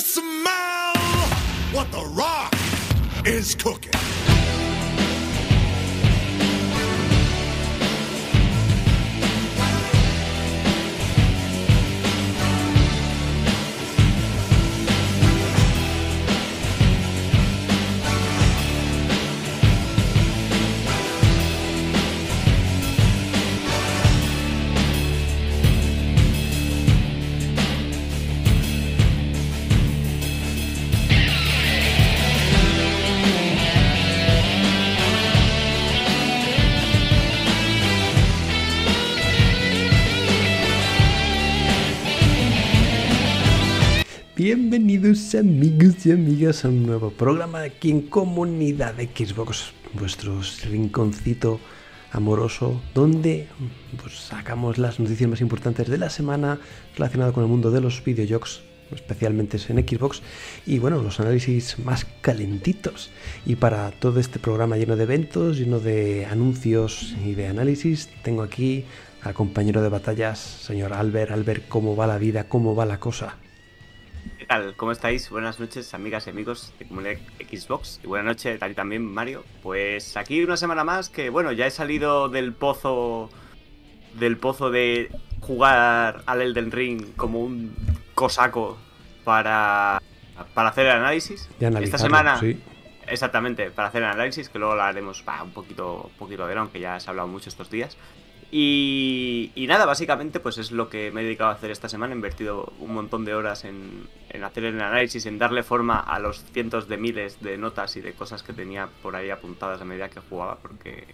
smell what the rock is cooking? Bienvenidos amigos y amigas a un nuevo programa aquí en Comunidad Xbox, vuestro rinconcito amoroso donde pues, sacamos las noticias más importantes de la semana relacionadas con el mundo de los videojuegos, especialmente en Xbox, y bueno, los análisis más calentitos. Y para todo este programa lleno de eventos, lleno de anuncios y de análisis, tengo aquí al compañero de batallas, señor Albert. Albert, ¿cómo va la vida? ¿Cómo va la cosa? ¿Qué tal? ¿Cómo estáis? Buenas noches, amigas y amigos de Comunidad Xbox. Y buenas noches a ti también, Mario. Pues aquí una semana más que, bueno, ya he salido del pozo. Del pozo de jugar al Elden Ring como un cosaco para. Para hacer el análisis. Esta semana. Sí. Exactamente, para hacer el análisis, que luego lo haremos bah, un poquito, un poquito de aunque ya se ha hablado mucho estos días. Y, y, nada, básicamente pues es lo que me he dedicado a hacer esta semana. He invertido un montón de horas en, en, hacer el análisis, en darle forma a los cientos de miles de notas y de cosas que tenía por ahí apuntadas a medida que jugaba, porque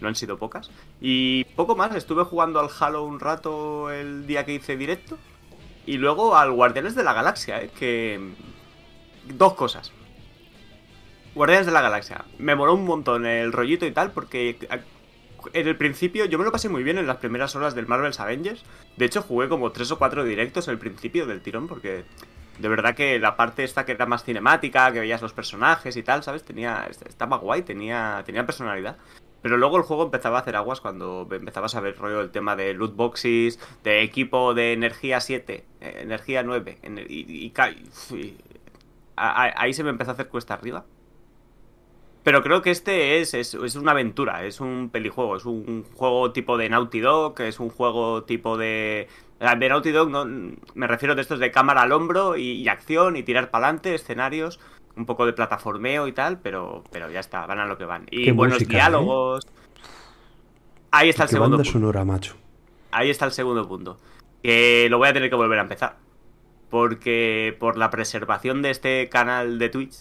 no han sido pocas. Y poco más, estuve jugando al Halo un rato el día que hice directo. Y luego al Guardianes de la Galaxia, ¿eh? que... Dos cosas. Guardianes de la Galaxia. Me moló un montón el rollito y tal, porque en el principio yo me lo pasé muy bien en las primeras horas del Marvel's Avengers. De hecho, jugué como tres o cuatro directos el principio del tirón, porque de verdad que la parte esta que era más cinemática, que veías los personajes y tal, ¿sabes? Tenía. Estaba guay, tenía, tenía personalidad. Pero luego el juego empezaba a hacer aguas cuando empezabas a ver rollo el tema de loot boxes, de equipo de energía 7, eh, energía 9, y, y, y, y ahí se me empezó a hacer cuesta arriba. Pero creo que este es, es, es, una aventura, es un pelijuego, es un juego tipo de Naughty Dog, es un juego tipo de... De Naughty Dog no, me refiero de estos de cámara al hombro y, y acción y tirar para adelante, escenarios, un poco de plataformeo y tal, pero, pero ya está, van a lo que van. Y Qué buenos música, diálogos. ¿eh? Ahí está el segundo punto. sonora, macho. Ahí está el segundo punto. Que lo voy a tener que volver a empezar. Porque por la preservación de este canal de Twitch,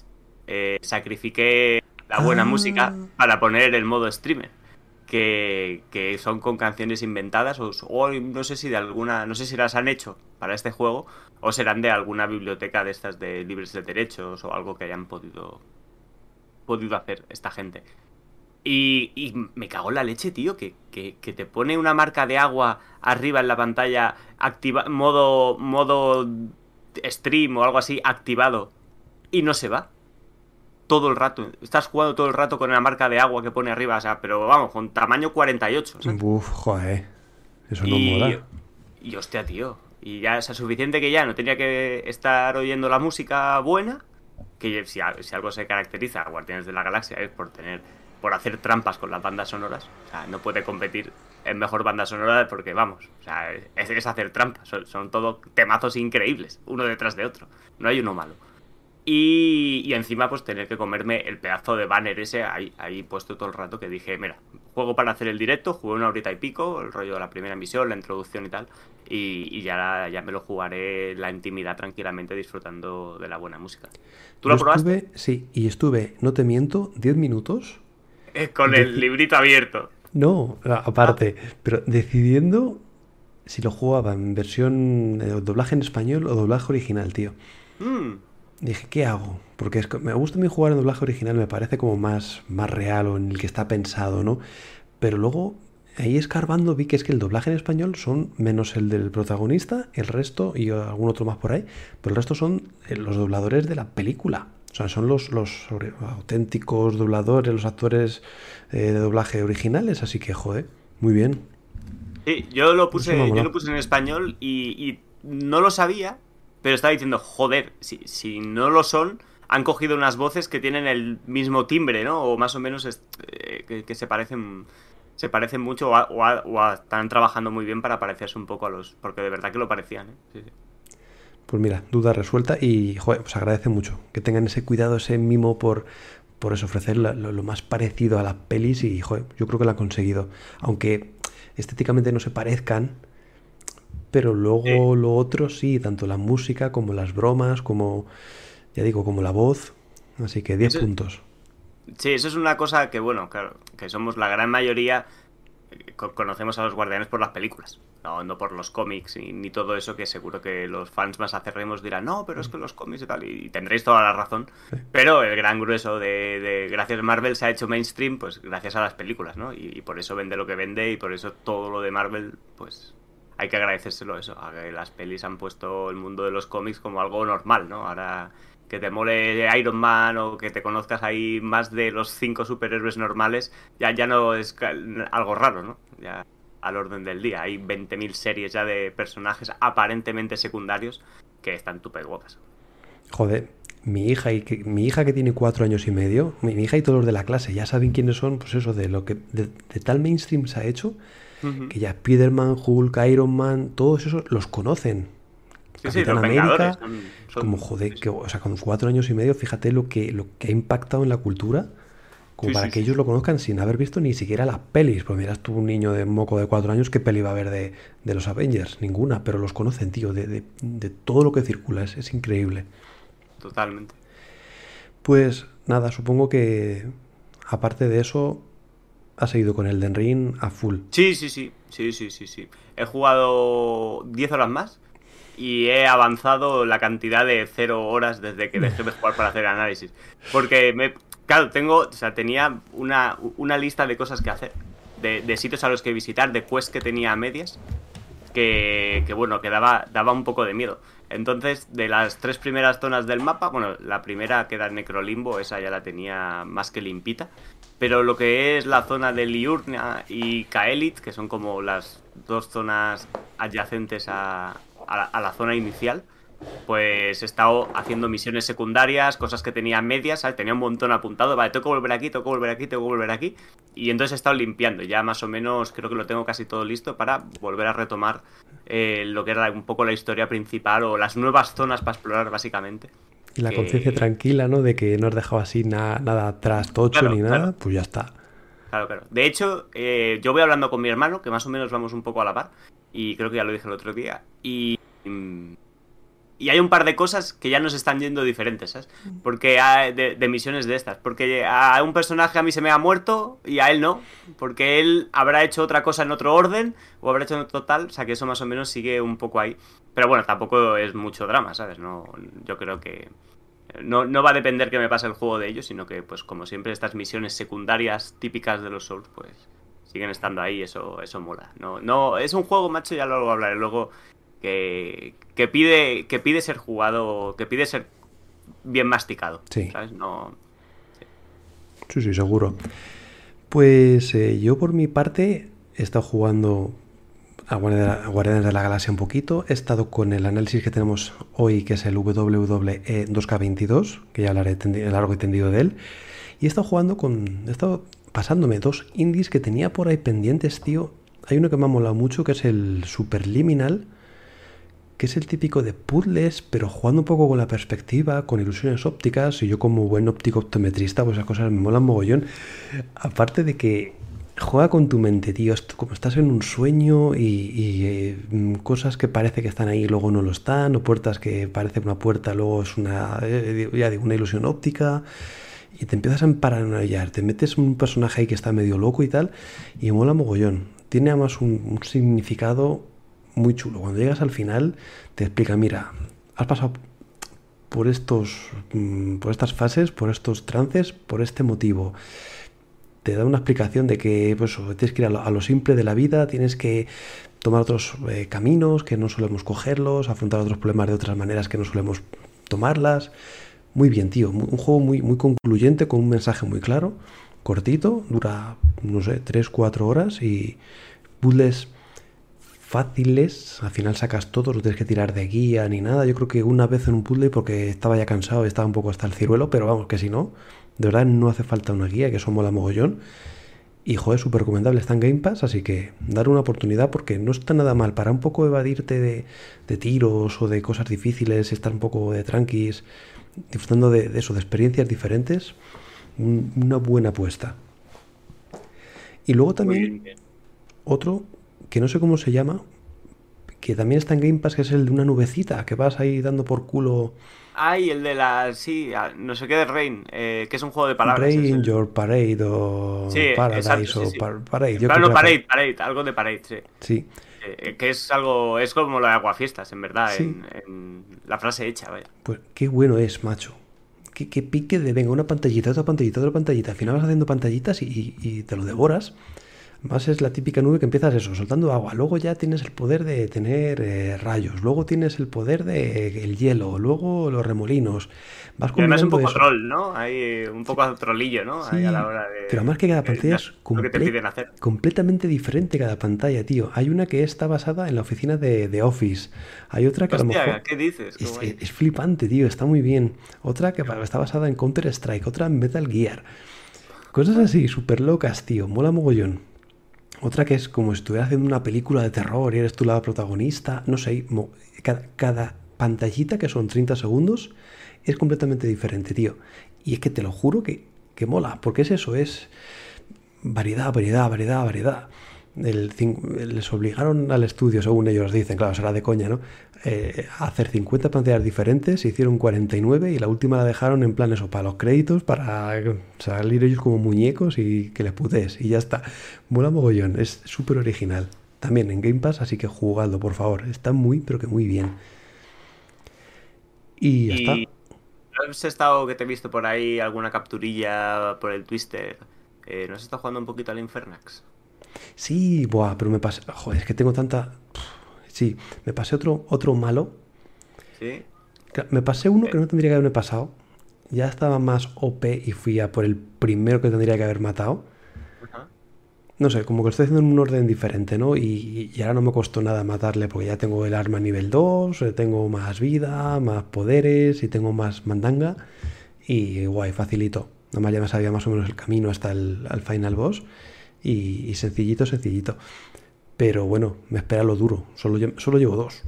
eh, sacrifiqué la buena Ah. música para poner el modo streamer. Que, que son con canciones inventadas o, o, no sé si de alguna, no sé si las han hecho para este juego o serán de alguna biblioteca de estas de libres de derechos o algo que hayan podido podido hacer esta gente. Y, y me cago en la leche, tío, que, que, que, te pone una marca de agua arriba en la pantalla, activa, modo, modo stream o algo así activado y no se va todo el rato. Estás jugando todo el rato con la marca de agua que pone arriba, o sea, pero vamos, con tamaño 48. ¿sabes? Uf, joder. Eso no y, mola. Y hostia, tío. Y ya es suficiente que ya no tenía que estar oyendo la música buena. Que si, si algo se caracteriza a Guardianes de la Galaxia es por tener. por hacer trampas con las bandas sonoras. O sea, no puede competir en mejor banda sonora porque, vamos, o sea, es, es hacer trampas. Son, son todo temazos increíbles, uno detrás de otro. No hay uno malo. Y, y, encima, pues tener que comerme el pedazo de banner ese ahí, ahí, puesto todo el rato que dije, mira, juego para hacer el directo, jugué una horita y pico, el rollo de la primera misión, la introducción y tal, y, y ya, ya me lo jugaré la intimidad tranquilamente disfrutando de la buena música. ¿Tú Yo lo probaste? Estuve, sí, y estuve, no te miento, 10 minutos. Eh, con el librito abierto. No, aparte, ah. pero decidiendo si lo jugaba en versión eh, doblaje en español o doblaje original, tío. Mm. Dije, ¿qué hago? Porque es, me gusta mí jugar en doblaje original, me parece como más, más real o en el que está pensado, ¿no? Pero luego, ahí escarbando, vi que es que el doblaje en español son menos el del protagonista, el resto y algún otro más por ahí, pero el resto son eh, los dobladores de la película. O sea, son los, los auténticos dobladores, los actores eh, de doblaje originales, así que, joder, muy bien. Sí, yo lo puse, yo lo puse en español y, y no lo sabía pero estaba diciendo, joder, si, si no lo son, han cogido unas voces que tienen el mismo timbre, ¿no? O más o menos eh, que, se parecen se parecen mucho o, están trabajando muy bien para parecerse un poco a los... Porque de verdad que lo parecían, ¿eh? Pues mira, duda resuelta y, joder, pues agradece mucho que tengan ese cuidado, ese mimo por, por eso ofrecer lo, más parecido a las pelis y, joder, yo creo que lo han conseguido. Aunque estéticamente no se parezcan, pero luego lo otro sí, tanto la música como las bromas, como ya digo, como la voz. Así que 10 puntos. Sí, eso es una cosa que, bueno, claro, que somos la gran mayoría, eh, conocemos a los guardianes por las películas, no, no por los cómics ni, todo eso, que seguro que los fans más acerremos dirán, no, pero es que los cómics y tal, y, tendréis toda la razón. Pero el gran grueso de, de, gracias a Marvel se ha hecho mainstream, pues gracias a las películas, ¿no? Y, y, por eso vende lo que vende y por eso todo lo de Marvel, pues hay que agradecérselo eso, a que las pelis han puesto el mundo de los cómics como algo normal, ¿no? Ahora que te mole Iron Man o que te conozcas ahí más de los cinco superhéroes normales, ya, ya no es algo raro, ¿no? Ya al orden del día. Hay 20.000 series ya de personajes aparentemente secundarios que están tupe guapas. Joder, mi hija y que, mi hija que tiene cuatro años y medio, mi, hija y todos los de la clase ya saben quiénes son, pues eso, de lo que de, tal mainstream se ha hecho, que ya Spiderman, Hulk, Iron Man, todos esos los conocen. Sí, América, como joder, que, o sea, con cuatro años y medio, fíjate lo que, lo que ha impactado en la cultura, como para que ellos lo conozcan sin haber visto ni siquiera las pelis. Pues miras tú un niño de moco de cuatro años, ¿qué peli va a ver de, los Avengers? Ninguna, pero los conocen, tío, de, todo lo que circula, es, es increíble. Totalmente. Pues nada, supongo que aparte de eso, ha seguido con el Den Ring a full. Sí, sí, sí, sí, sí, sí, sí. He jugado 10 horas más y he avanzado la cantidad de cero horas desde que dejé de jugar para hacer análisis. Porque, me, claro, tengo, o sea, tenía una, una lista de cosas que hacer, de, sitios a los que visitar, de quests que tenía a medias, que, que, bueno, que daba, un poco de miedo. Entonces, de las tres primeras zonas del mapa, bueno, la primera que Necrolimbo, esa ya la tenía más que limpita. Pero lo que es la zona de Liurnia y Kaelit, que son como las dos zonas adyacentes a, a la, zona inicial, pues he estado haciendo misiones secundarias, cosas que tenía medias, ¿sabes? Tenía un montón apuntado, vale, tengo que volver aquí, tengo que volver aquí, tengo que volver aquí. Y entonces he estado limpiando, ya más o menos creo que lo tengo casi todo listo para volver a retomar eh, lo que era un poco la historia principal o las nuevas zonas para explorar básicamente. Y la conciencia tranquila, ¿no? De que no has dejado así nada atrás tocho ni nada, pues ya está. Claro, claro. De hecho, eh, yo voy hablando con mi hermano, que más o menos vamos un poco a la par, y creo que ya lo dije el otro día. Y, y hay un par de cosas que ya nos están yendo diferentes, ¿sabes? Porque hay de, misiones de estas. Porque a un personaje a mí se me ha muerto y a él no. Porque él habrá hecho otra cosa en otro orden o habrá hecho en otro tal. O sea que eso más o menos sigue un poco ahí. Pero bueno, tampoco es mucho drama, ¿sabes? No, yo creo que no, no va a depender que me pase el juego de ellos, sino que, pues como siempre, estas misiones secundarias típicas de los Souls, pues siguen estando ahí, eso, eso mola. No, no, es un juego, macho, ya lo hablaré luego, que, que pide, que pide ser jugado, que pide ser bien masticado. Sí. ¿Sabes? No. Sí, sí, seguro. Pues eh, yo por mi parte he estado jugando a Guardianes de la Galaxia un poquito. He estado con el análisis que tenemos hoy, que es el WWE 2K22, que ya hablaré largo y tendido de él. Y he estado jugando con. He estado pasándome dos indies que tenía por ahí pendientes, tío. Hay uno que me ha molado mucho, que es el Superliminal, que es el típico de puzzles, pero jugando un poco con la perspectiva, con ilusiones ópticas. Y yo, como buen óptico optometrista, pues esas cosas me molan mogollón. Aparte de que juega con tu mente, tío. Como estás en un sueño y, eh, cosas que parece que están ahí y luego no lo están, o puertas que parece una puerta, luego es una, eh, ya digo, una ilusión óptica y te empiezas a emparanoiar, te metes un personaje ahí que está medio loco y tal, y mola mogollón. Tiene además un, significado muy chulo. Cuando llegas al final, te explica, mira, has pasado por estos, mm, por estas fases, por estos trances, por este motivo. Te da una explicación de que pues, tienes que ir a lo, simple de la vida, tienes que tomar otros eh, caminos que no solemos cogerlos, afrontar otros problemas de otras maneras que no solemos tomarlas. Muy bien, tío. Un juego muy, muy concluyente, con un mensaje muy claro, cortito, dura, no sé, 3-4 horas y puzzles fáciles, al final sacas todo, no tienes que tirar de guía ni nada. Yo creo que una vez en un puzzle porque estaba ya cansado y estaba un poco hasta el ciruelo, pero vamos, que si no, de verdad no hace falta una guía, que eso mola mogollón. Y joder, súper recomendable, está en Game Pass, así que dar una oportunidad porque no está nada mal para un poco evadirte de, tiros o de cosas difíciles, estar un poco de tranquis, disfrutando de, eso, de experiencias diferentes, una buena apuesta. Y luego también otro que no sé cómo se llama, que también está en Game Pass, que es el de una nubecita, que vas ahí dando por culo Ay, el de la. Sí, no sé qué de Rain, eh, que es un juego de palabras. Rain, Your Parade o Paradise o Parade. Yo Parade, Parade, algo de Parade, sí. Sí. Eh, que es algo. Es como lo de Aguafiestas, en verdad, en, la frase hecha, vaya. Pues qué bueno es, macho. Qué, qué pique de venga, una pantallita, otra pantallita, otra pantallita. Al final vas haciendo pantallitas y, y te lo devoras. Más es la típica nube que empiezas eso, soltando agua. Luego ya tienes el poder de tener eh, rayos. Luego tienes el poder de el hielo. Luego los remolinos. Vas y además un poco troll, ¿no? Hay un poco trollillo, ¿no? a la hora de, pero además que cada pantalla es completamente diferente cada pantalla, tío. Hay una que está basada en la oficina de, Office. Hay otra que a lo mejor... ¿qué dices? Es, es, flipante, tío. Está muy bien. Otra que está basada en Counter Strike. Otra en Metal Gear. Cosas así, súper locas, tío. Mola mogollón. Otra que es como si estuvieras haciendo una película de terror y eres tú la protagonista. No sé, cada, pantallita, que son 30 segundos, es completamente diferente, tío. Y es que te lo juro que, que mola, porque es eso, es variedad, variedad, variedad, variedad les obligaron al estudio, según ellos dicen, claro, será de coña, ¿no? Eh, hacer 50 pantallas diferentes, se hicieron 49 y la última la dejaron en plan eso, para los créditos, para salir ellos como muñecos y que les putes y ya está. Mola mogollón, es súper original. También en Game Pass, así que jugadlo, por favor. Está muy, pero que muy bien. Y ya está. ¿No has estado que te he visto por ahí alguna capturilla por el Twister? Eh, ¿No has estado jugando un poquito al Infernax? Sí, buah, pero me pasé. Joder, es que tengo tanta. Sí, me pasé otro, otro malo. Sí. Me pasé uno que no tendría que haberme pasado. Ya estaba más OP y fui a por el primero que tendría que haber matado. No sé, como que lo estoy haciendo en un orden diferente, ¿no? Y, y, ahora no me costó nada matarle porque ya tengo el arma nivel 2, eh, tengo más vida, más poderes y tengo más mandanga. Y guay, facilito. Nada más ya me sabía más o menos el camino hasta el final boss y, sencillito, sencillito. Pero bueno, me espera lo duro. Solo, solo llevo dos.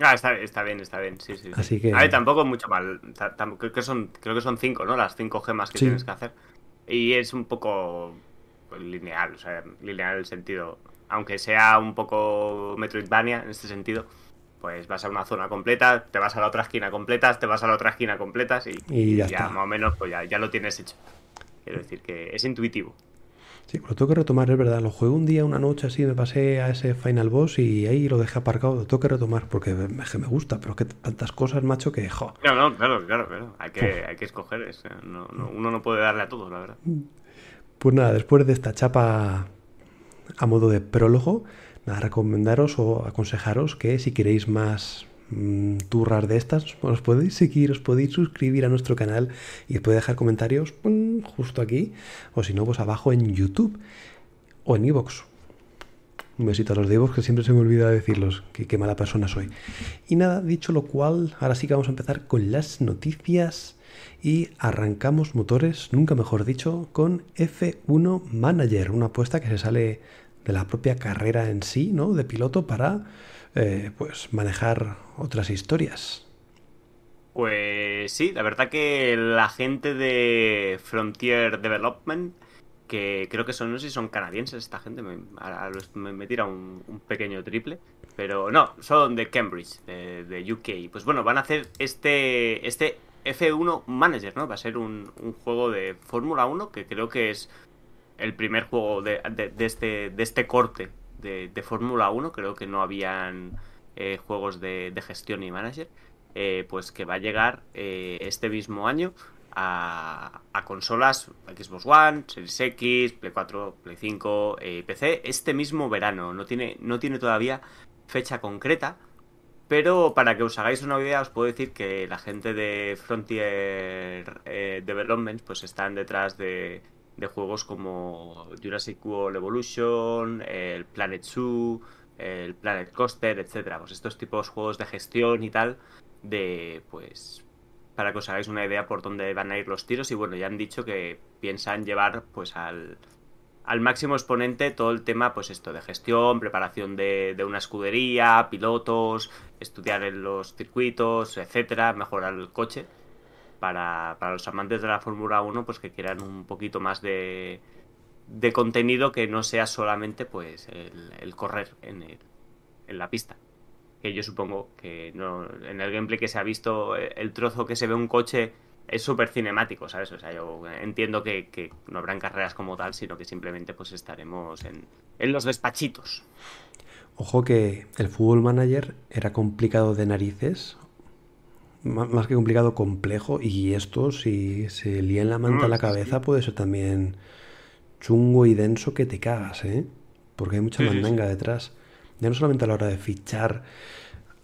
Ah, está, está, bien, está bien, sí, sí. Así que... A ver, tampoco mucho mal. Creo que son, creo que son cinco, ¿no? Las cinco gemas que tienes que hacer. Y es un poco pues, lineal, o sea, lineal el sentido. Aunque sea un poco Metroidvania en este sentido, pues vas a una zona completa, te vas a la otra esquina completa, te vas a la otra esquina completa y, ya, más o menos pues ya, ya lo tienes hecho. Quiero decir que es intuitivo. Sí, lo tengo que retomar, es verdad. Lo jugué un día, una noche así, me pasé a ese Final Boss y ahí lo dejé aparcado. Lo tengo que retomar porque me, me gusta, pero es que tantas cosas, macho, que jo. No, no, claro, claro, claro. Hay que, hay que escoger. uno no puede darle a todos, la verdad. Pues nada, después de esta chapa a modo de prólogo, nada, recomendaros o aconsejaros que si queréis más Mm, turras de estas, os podéis seguir, os podéis suscribir a nuestro canal y podéis dejar comentarios justo aquí, o si no, pues abajo en YouTube o en iVoox. Un besito a los de iVoox que siempre se me olvida decirlos, que qué mala persona soy. Y nada, dicho lo cual, ahora sí que vamos a empezar con las noticias y arrancamos motores, nunca mejor dicho, con F1 Manager, una apuesta que se sale de la propia carrera en sí, ¿no? De piloto para eh, pues manejar otras historias. Pues sí, la verdad que la gente de Frontier Development, que creo que son, no sé si son canadienses esta gente, me, me, tira un, pequeño triple, pero no, son de Cambridge, de, UK. Pues bueno, van a hacer este, este F1 Manager, ¿no? Va a ser un, juego de Fórmula 1 que creo que es el primer juego de, de, este, de este corte de, Fórmula 1, creo que no habían eh, juegos de, gestión y manager, eh, pues que va a llegar eh, este mismo año a, consolas Xbox One, Series X, Play 4, Play 5, PC, este mismo verano. No tiene, no tiene todavía fecha concreta, pero para que os hagáis una idea, os puedo decir que la gente de Frontier Development pues están detrás de, de juegos como Jurassic World Evolution, el Planet Zoo, el Planet Coaster, etcétera. Pues estos tipos de juegos de gestión y tal, de pues para que os hagáis una idea por dónde van a ir los tiros. Y bueno, ya han dicho que piensan llevar pues al, al máximo exponente todo el tema, pues esto, de gestión, preparación de, de una escudería, pilotos, estudiar en los circuitos, etcétera, mejorar el coche. Para, para los amantes de la Fórmula 1, pues que quieran un poquito más de, de contenido que no sea solamente pues el, correr en, el, en la pista que yo supongo que no en el gameplay que se ha visto el trozo que se ve un coche es súper cinemático, ¿sabes? O sea, yo entiendo que, que, no habrán carreras como tal, sino que simplemente pues estaremos en, en los despachitos. Ojo que el Fútbol Manager era complicado de narices, más que complicado, complejo, y esto si se lía en la manta No, a la cabeza puede ser también chungo y denso que te cagas, ¿eh? Porque hay mucha Sí, detrás. Ya no solamente a la hora de fichar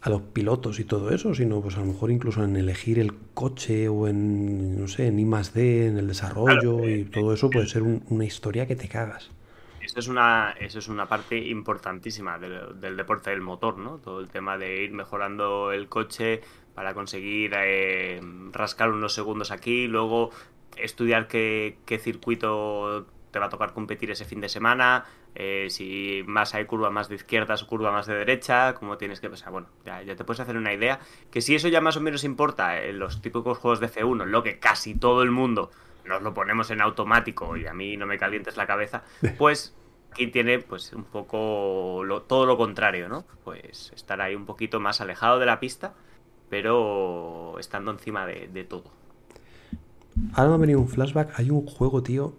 a los pilotos y todo eso, sino pues a lo mejor incluso en elegir el coche o en, no sé, en I más D, en el desarrollo Claro, y eh, todo eso puede el- ser un- una historia que te cagas. Eso es una, eso es una parte importantísima del, del deporte del motor, ¿no? Todo el tema de ir mejorando el coche para conseguir eh, rascar unos segundos aquí, luego estudiar qué, qué circuito te va a tocar competir ese fin de semana, eh, si más hay curva más de izquierdas o curva más de derecha, cómo tienes que... O sea, bueno, ya, ya te puedes hacer una idea. Que si eso ya más o menos importa en los típicos juegos de F1, en lo que casi todo el mundo nos lo ponemos en automático y a mí no me calientes la cabeza, pues aquí tiene pues un poco lo- todo lo contrario, ¿no? Pues estar ahí un poquito más alejado de la pista, pero estando encima de, todo. Ahora me ha venido un flashback. Hay un juego, tío.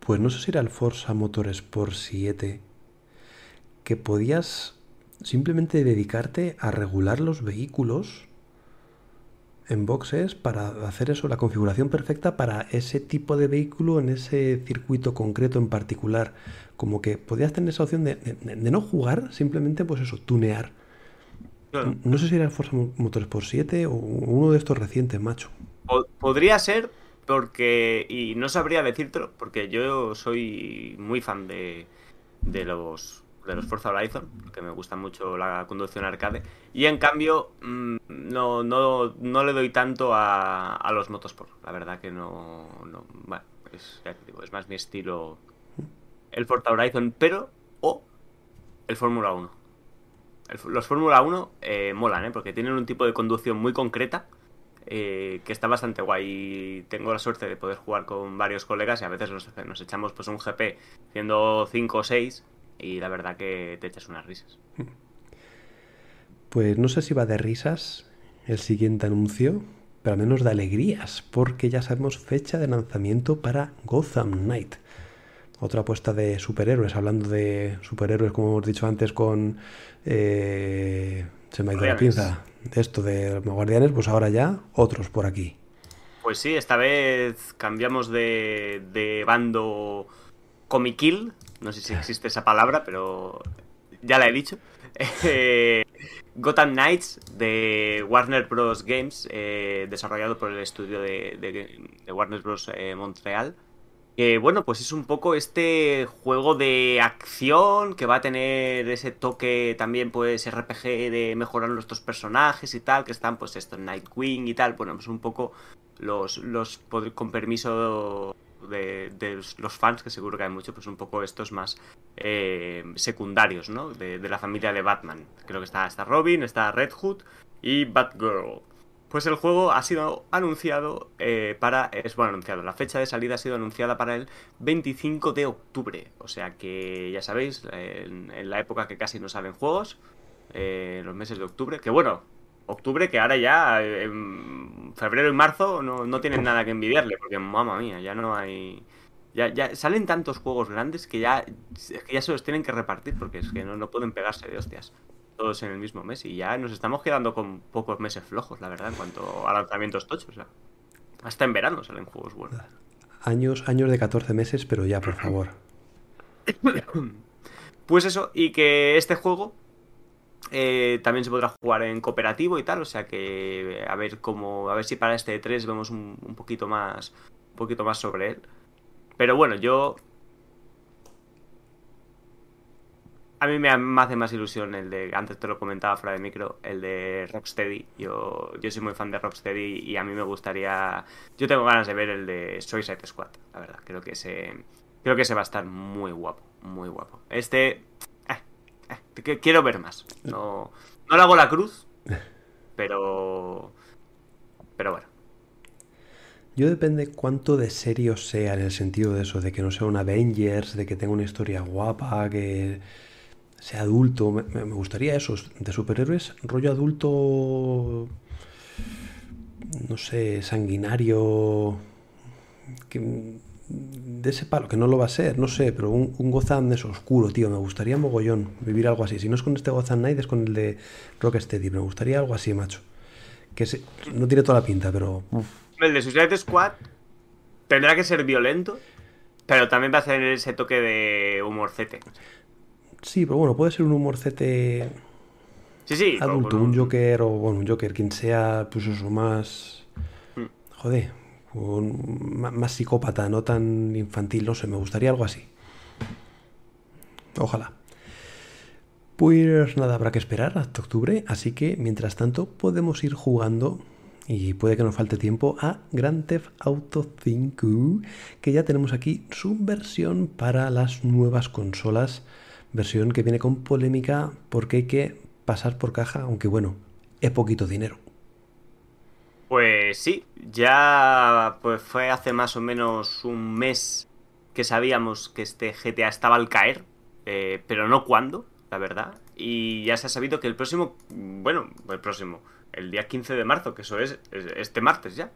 Pues no sé si era el Forza Motorsport 7. Que podías simplemente dedicarte a regular los vehículos en boxes para hacer eso, la configuración perfecta para ese tipo de vehículo en ese circuito concreto en particular. Como que podías tener esa opción de, de- de no jugar, simplemente pues eso, tunear. No sé si era el Forza Mo- Motorsport 7 o uno de estos recientes, macho. Po- podría ser porque, y no sabría decírtelo, porque yo soy muy fan de, de los de los Forza Horizon, que me gusta mucho la conducción arcade, y en cambio mm, no, no, no le doy tanto a, a los motosport, la verdad que no, no bueno, es, ya te digo, es más mi estilo el Forza Horizon, pero o el Fórmula 1. Los Fórmula 1 eh, molan, ¿eh? porque tienen un tipo de conducción muy concreta eh, que está bastante guay. Tengo la suerte de poder jugar con varios colegas y a veces nos, nos echamos pues un GP haciendo 5 o 6 y la verdad que te echas unas risas. Pues no sé si va de risas el siguiente anuncio, pero al menos de alegrías, porque ya sabemos fecha de lanzamiento para Gotham Knight. Otra apuesta de superhéroes, hablando de superhéroes, como hemos dicho antes, con. eh, se me ha ido la pinza. Esto de los guardianes, pues ahora ya otros por aquí. Pues sí, esta vez cambiamos de, de bando comiquil. No sé si existe esa palabra, pero ya la he dicho. Eh, Gotham Knights de Warner Bros. Games, eh, desarrollado por el estudio de, de- de Warner Bros. eh, Montreal. Bueno, pues es un poco este juego de acción que va a tener ese toque también, pues RPG de mejorar nuestros personajes y tal, que están pues esto, Nightwing y tal. Bueno, pues un poco los, los con permiso de, los- fans, que seguro que hay mucho, pues un poco estos más eh, secundarios, ¿no? De, de la familia de Batman. Creo que está, está Robin, está Red Hood y Batgirl. Pues el juego ha sido anunciado eh, para... Es bueno, anunciado. La fecha de salida ha sido anunciada para el 25 de octubre. O sea que ya sabéis, en, la época que casi no salen juegos, eh, los meses de octubre. Que bueno, octubre que ahora ya, en febrero y marzo, no, no tienen nada que envidiarle. Porque, mamma mía, ya no hay... Ya, ya salen tantos juegos grandes que ya, que ya se los tienen que repartir porque es que no, no pueden pegarse de hostias todos en el mismo mes y ya nos estamos quedando con pocos meses flojos, la verdad, en cuanto a lanzamientos tochos. o sea, hasta en verano salen juegos buenos. Años, años de 14 meses, pero ya, por favor. Pues eso, y que este juego eh, también se podrá jugar en cooperativo y tal, o sea que a ver cómo, a ver si para este 3 vemos un, un poquito más, un poquito más sobre él. Pero bueno, yo A mí me, hace más ilusión el de, antes te lo comentaba fuera de micro, el de Rocksteady. Yo, yo soy muy fan de Rocksteady y a mí me gustaría... Yo tengo ganas de ver el de Suicide Squad, la verdad. Creo que ese, creo que ese va a estar muy guapo, muy guapo. Este... Eh, eh, quiero ver más. No, no hago la cruz, pero... Pero bueno. Yo depende cuánto de serio sea en el sentido de eso, de que no sea un Avengers, de que tenga una historia guapa, que sea adulto. Me, gustaría eso, de superhéroes, rollo adulto, no sé, sanguinario, de ese palo, que no lo va a ser, no sé, pero un, un Gotham es oscuro, tío. Me gustaría mogollón vivir algo así. Si no es con este Gotham Knight, es con el de Rocksteady. Me gustaría algo así, macho. Que no tiene toda la pinta, pero. El de Suicide Squad tendrá que ser violento, pero también va a tener ese toque de humorcete. Sí, pero bueno, puede ser un humorcete sí, sí, adulto, un... Joker o bueno, un Joker, quien sea, pues eso, más... Mm. Joder, más psicópata, no tan infantil, no sé, me gustaría algo así. Ojalá. Pues nada, habrá que esperar hasta octubre, así que mientras tanto podemos ir jugando y puede que nos falte tiempo a Grand Theft Auto 5, que ya tenemos aquí su versión para las nuevas consolas, versión que viene con polémica porque hay que pasar por caja, aunque bueno, es poquito dinero. Pues sí, ya pues fue hace más o menos un mes que sabíamos que este GTA estaba al caer, eh, pero no cuándo, la verdad. Y ya se ha sabido que el próximo, bueno, el próximo, el día 15 de marzo, que eso es este martes ya.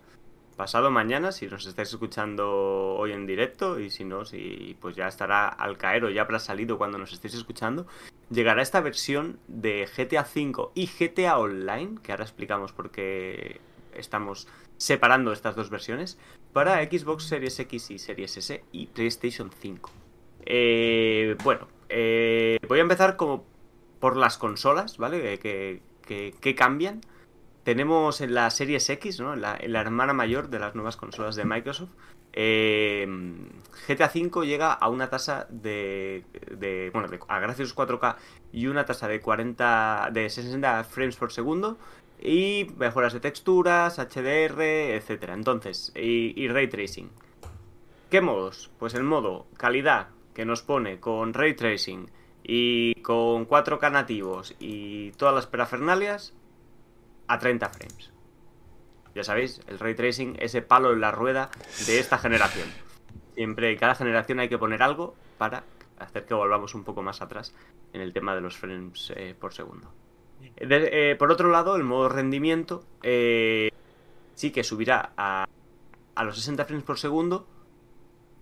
Pasado mañana, si nos estáis escuchando hoy en directo, y si no, si pues ya estará al caer o ya habrá salido cuando nos estéis escuchando, llegará esta versión de GTA V y GTA Online, que ahora explicamos por qué estamos separando estas dos versiones, para Xbox Series X y Series S y PlayStation 5. Eh, bueno, eh, voy a empezar como por las consolas, ¿vale? Que, que cambian. Tenemos en la Series X, ¿no? la, hermana mayor de las nuevas consolas de Microsoft, eh, GTA V llega a una tasa de, de bueno, a gráficos 4K y una tasa de 40 de 60 frames por segundo y mejoras de texturas, HDR, etcétera. Entonces, y, y, ray tracing. ¿Qué modos? Pues el modo calidad que nos pone con ray tracing y con 4K nativos y todas las perafernalias a 30 frames. Ya sabéis, el ray tracing, ese palo en la rueda de esta generación. Siempre, cada generación hay que poner algo para hacer que volvamos un poco más atrás en el tema de los frames eh, por segundo. Eh, por otro lado, el modo rendimiento eh, sí que subirá a, a los 60 frames por segundo,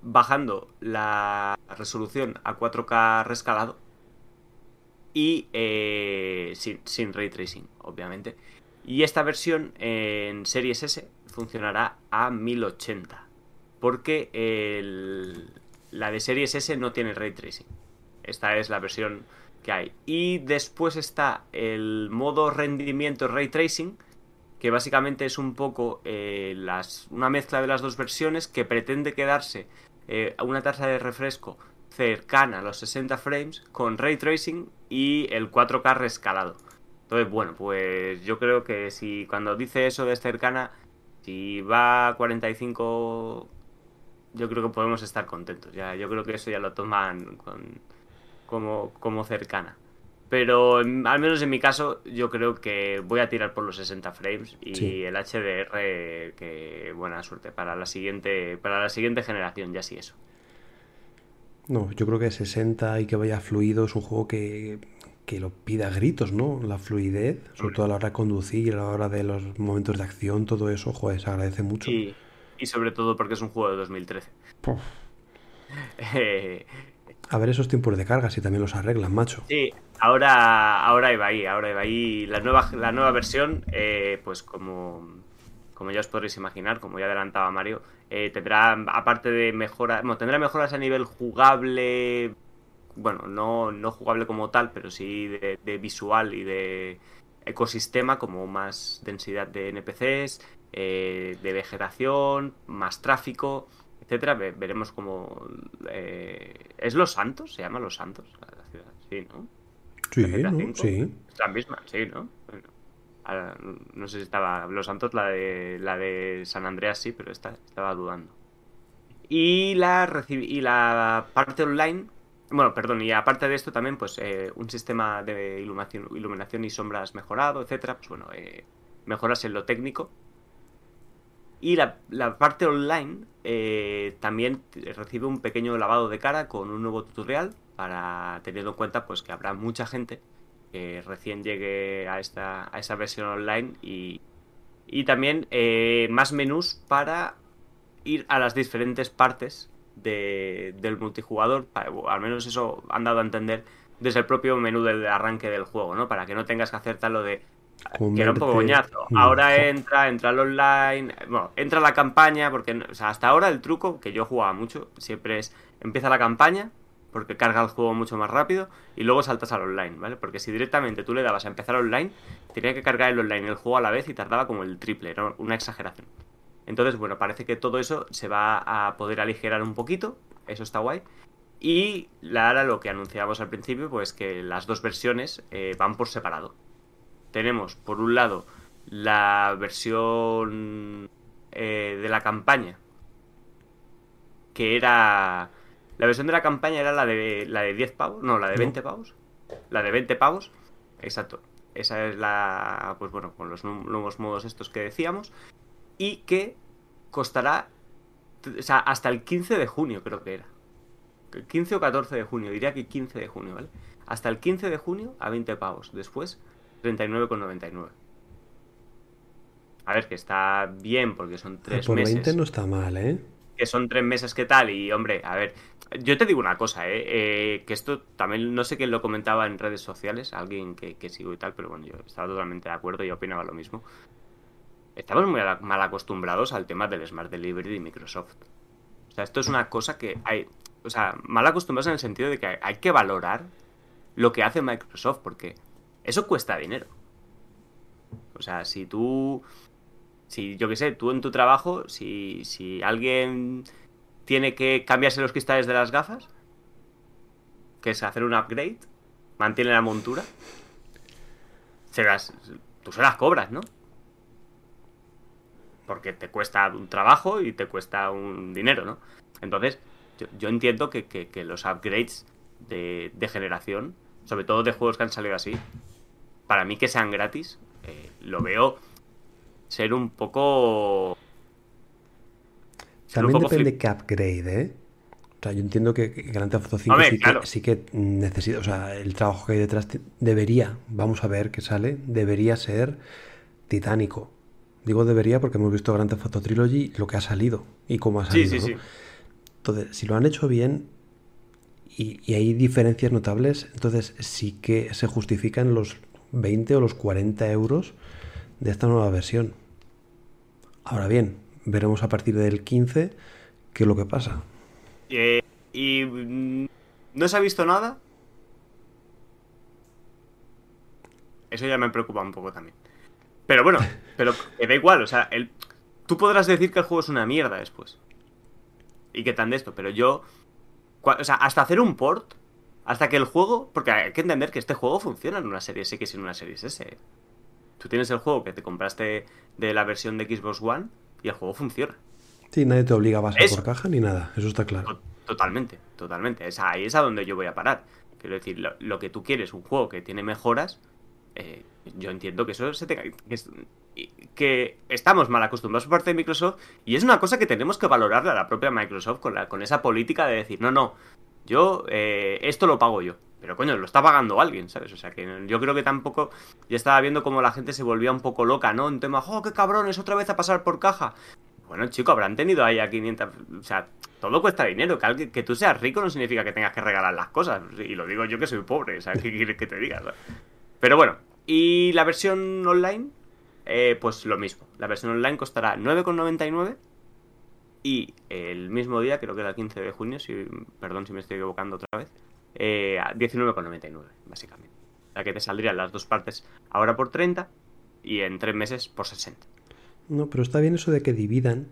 bajando la resolución a 4K rescalado y sin, sin ray tracing, obviamente. Y esta versión en Series S funcionará a 1080. Porque la de Series S no tiene ray tracing. Esta es la versión que hay. Y después está el modo rendimiento ray tracing. Que básicamente es un poco eh, una mezcla de las dos versiones que pretende quedarse eh, a una tasa de refresco cercana a los 60 frames con ray tracing y el 4K rescalado. Entonces, bueno, pues yo creo que si cuando dice eso de cercana, si va a 45, yo creo que podemos estar contentos. Ya, yo creo que eso ya lo toman como, como cercana. Pero al menos en mi caso, yo creo que voy a tirar por los 60 frames y el HDR, que buena suerte para la siguiente, para la siguiente generación, ya sí eso. No, yo creo que 60 y que vaya fluido es un juego que que lo pida a gritos, ¿no? La fluidez, sobre todo a la hora de conducir, a la hora de los momentos de acción, todo eso, joder, se agradece mucho. Y, y sobre todo porque es un juego de 2013. a ver esos tiempos de carga, si también los arreglan, macho. Sí, ahora, ahora iba ahí, ahora iba ahí. La nueva, la nueva versión, eh, pues como, como ya os podréis imaginar, como ya adelantaba Mario, eh, tendrá, aparte de mejoras, bueno, tendrá mejoras a nivel jugable, bueno, no, no jugable como tal, pero sí de, visual y de ecosistema, como más densidad de NPCs, eh, de vegetación, más tráfico, etcétera. veremos cómo eh, es Los Santos, se llama Los Santos la ciudad. Sí, ¿no? Sí, ¿no? Sí. Es la misma, sí, ¿no? Bueno, ahora, no sé si estaba. Los Santos, la de, la de San Andreas sí, pero esta, estaba dudando. Y la, y la parte online. Bueno, perdón, y aparte de esto también, pues eh, un sistema de iluminación, iluminación y sombras mejorado, etcétera. Pues bueno, eh, mejoras en lo técnico. Y la, parte online eh, también recibe un pequeño lavado de cara con un nuevo tutorial para teniendo en cuenta pues que habrá mucha gente que recién llegue a esta a esa versión online y, y también eh, más menús para ir a las diferentes partes de- del multijugador, al menos eso han dado a entender desde el propio menú del arranque del juego, ¿no? Para que no tengas que hacer tal lo de que era un poco coñazo. Ahora entra, entra al online, bueno, entra la campaña, porque o sea, hasta ahora el truco, que yo jugaba mucho, siempre es, empieza la campaña, porque carga el juego mucho más rápido, y luego saltas al online, ¿vale? Porque si directamente tú le dabas a empezar online, tenía que cargar el online y el juego a la vez y tardaba como el triple, era una exageración. Entonces, bueno, parece que todo eso se va a poder aligerar un poquito, eso está guay. Y la- ahora lo que anunciábamos al principio, pues que las dos versiones eh, van por separado tenemos por un lado la versión eh, de la campaña que era la versión de la campaña era la de la de 10 pavos no la de No. 20 pavos la de 20 pavos exacto esa es la pues bueno con los nu- nuevos modos estos que decíamos y que costará o sea hasta el 15 de junio creo que era 15 o 14 de junio diría que 15 de junio vale hasta el 15 de junio a 20 pavos después 39,99. A ver, que está bien porque son tres por meses. 20 no está mal, ¿eh? Que son tres meses que tal. Y hombre, a ver, yo te digo una cosa, ¿eh? Eh, que esto también no sé quién lo comentaba en redes sociales, alguien que, que sigo y tal, pero bueno, yo estaba totalmente de acuerdo y opinaba lo mismo. Estamos muy mal acostumbrados al tema del Smart Delivery de Microsoft. O sea, esto es una cosa que hay. O sea, mal acostumbrados en el sentido de que hay que valorar lo que hace Microsoft, porque eso cuesta dinero. O sea, si tú. Si yo qué sé, tú en tu trabajo, si, si alguien tiene que cambiarse los cristales de las gafas, que es hacer un upgrade, mantiene la montura, se las, tú se las cobras, ¿no? Porque te cuesta un trabajo y te cuesta un dinero, ¿no? Entonces, yo, yo entiendo que, que- que los upgrades de, de generación, sobre todo de juegos que han salido así, para mí que sean gratis, eh, lo veo ser un poco... ser un También poco depende qué upgrade, ¿eh? O sea, yo entiendo que que Grand Theft Auto 5 Hombre, sí, claro. que, sí que necesita, o sea, el trabajo que hay detrás debería, vamos a ver qué sale, debería ser titánico. Digo debería porque hemos visto Grand Theft Auto Trilogy, lo que ha salido y cómo ha Sí, salido, sí, ¿no? sí. Entonces, si lo han hecho bien y, y hay diferencias notables, entonces sí que se justifican los 20 o los 40 euros de esta nueva versión. Ahora bien, veremos a partir del 15 qué es lo que pasa. Eh, y mm, no se ha visto nada. Eso ya me preocupa un poco también. Pero bueno, pero que da igual, o sea, el, tú podrás decir que el juego es una mierda después. Y que tan de esto, pero yo... cua- O sea, hasta hacer un port, hasta que el juego... Porque hay que entender que este juego funciona en una serie X y en una serie S. Tú tienes el juego que te compraste de la versión de Xbox One y el juego funciona. Sí, nadie te obliga a pasar Eso. por caja ni nada, eso está claro. To- Totalmente, totalmente. Es ahí es a donde yo voy a parar. Quiero decir, lo, lo que tú quieres, un juego que tiene mejoras, eh, yo entiendo que eso se tenga. Que, estamos mal acostumbrados por parte de Microsoft y es una cosa que tenemos que valorarle a la propia Microsoft con, la, con esa política de decir, no, no, yo eh, esto lo pago yo. Pero coño, lo está pagando alguien, ¿sabes? O sea que yo creo que tampoco. Ya estaba viendo como la gente se volvía un poco loca, ¿no? En tema, ¡oh, qué cabrones! Otra vez a pasar por caja. Bueno, chico, habrán tenido ahí a 500. O sea, todo cuesta dinero. Que, alguien- que tú seas rico no significa que tengas que regalar las cosas. Y lo digo yo que soy pobre. O sea, ¿qué quieres que te diga? Pero bueno, y la versión online, eh, pues lo mismo. La versión online costará 9,99. Y el mismo día, creo que era el 15 de junio, si, perdón si me estoy equivocando otra vez, eh, a 19,99, básicamente. Sea que te saldrían las dos partes ahora por 30 y en tres meses por 60. No, pero está bien eso de que dividan,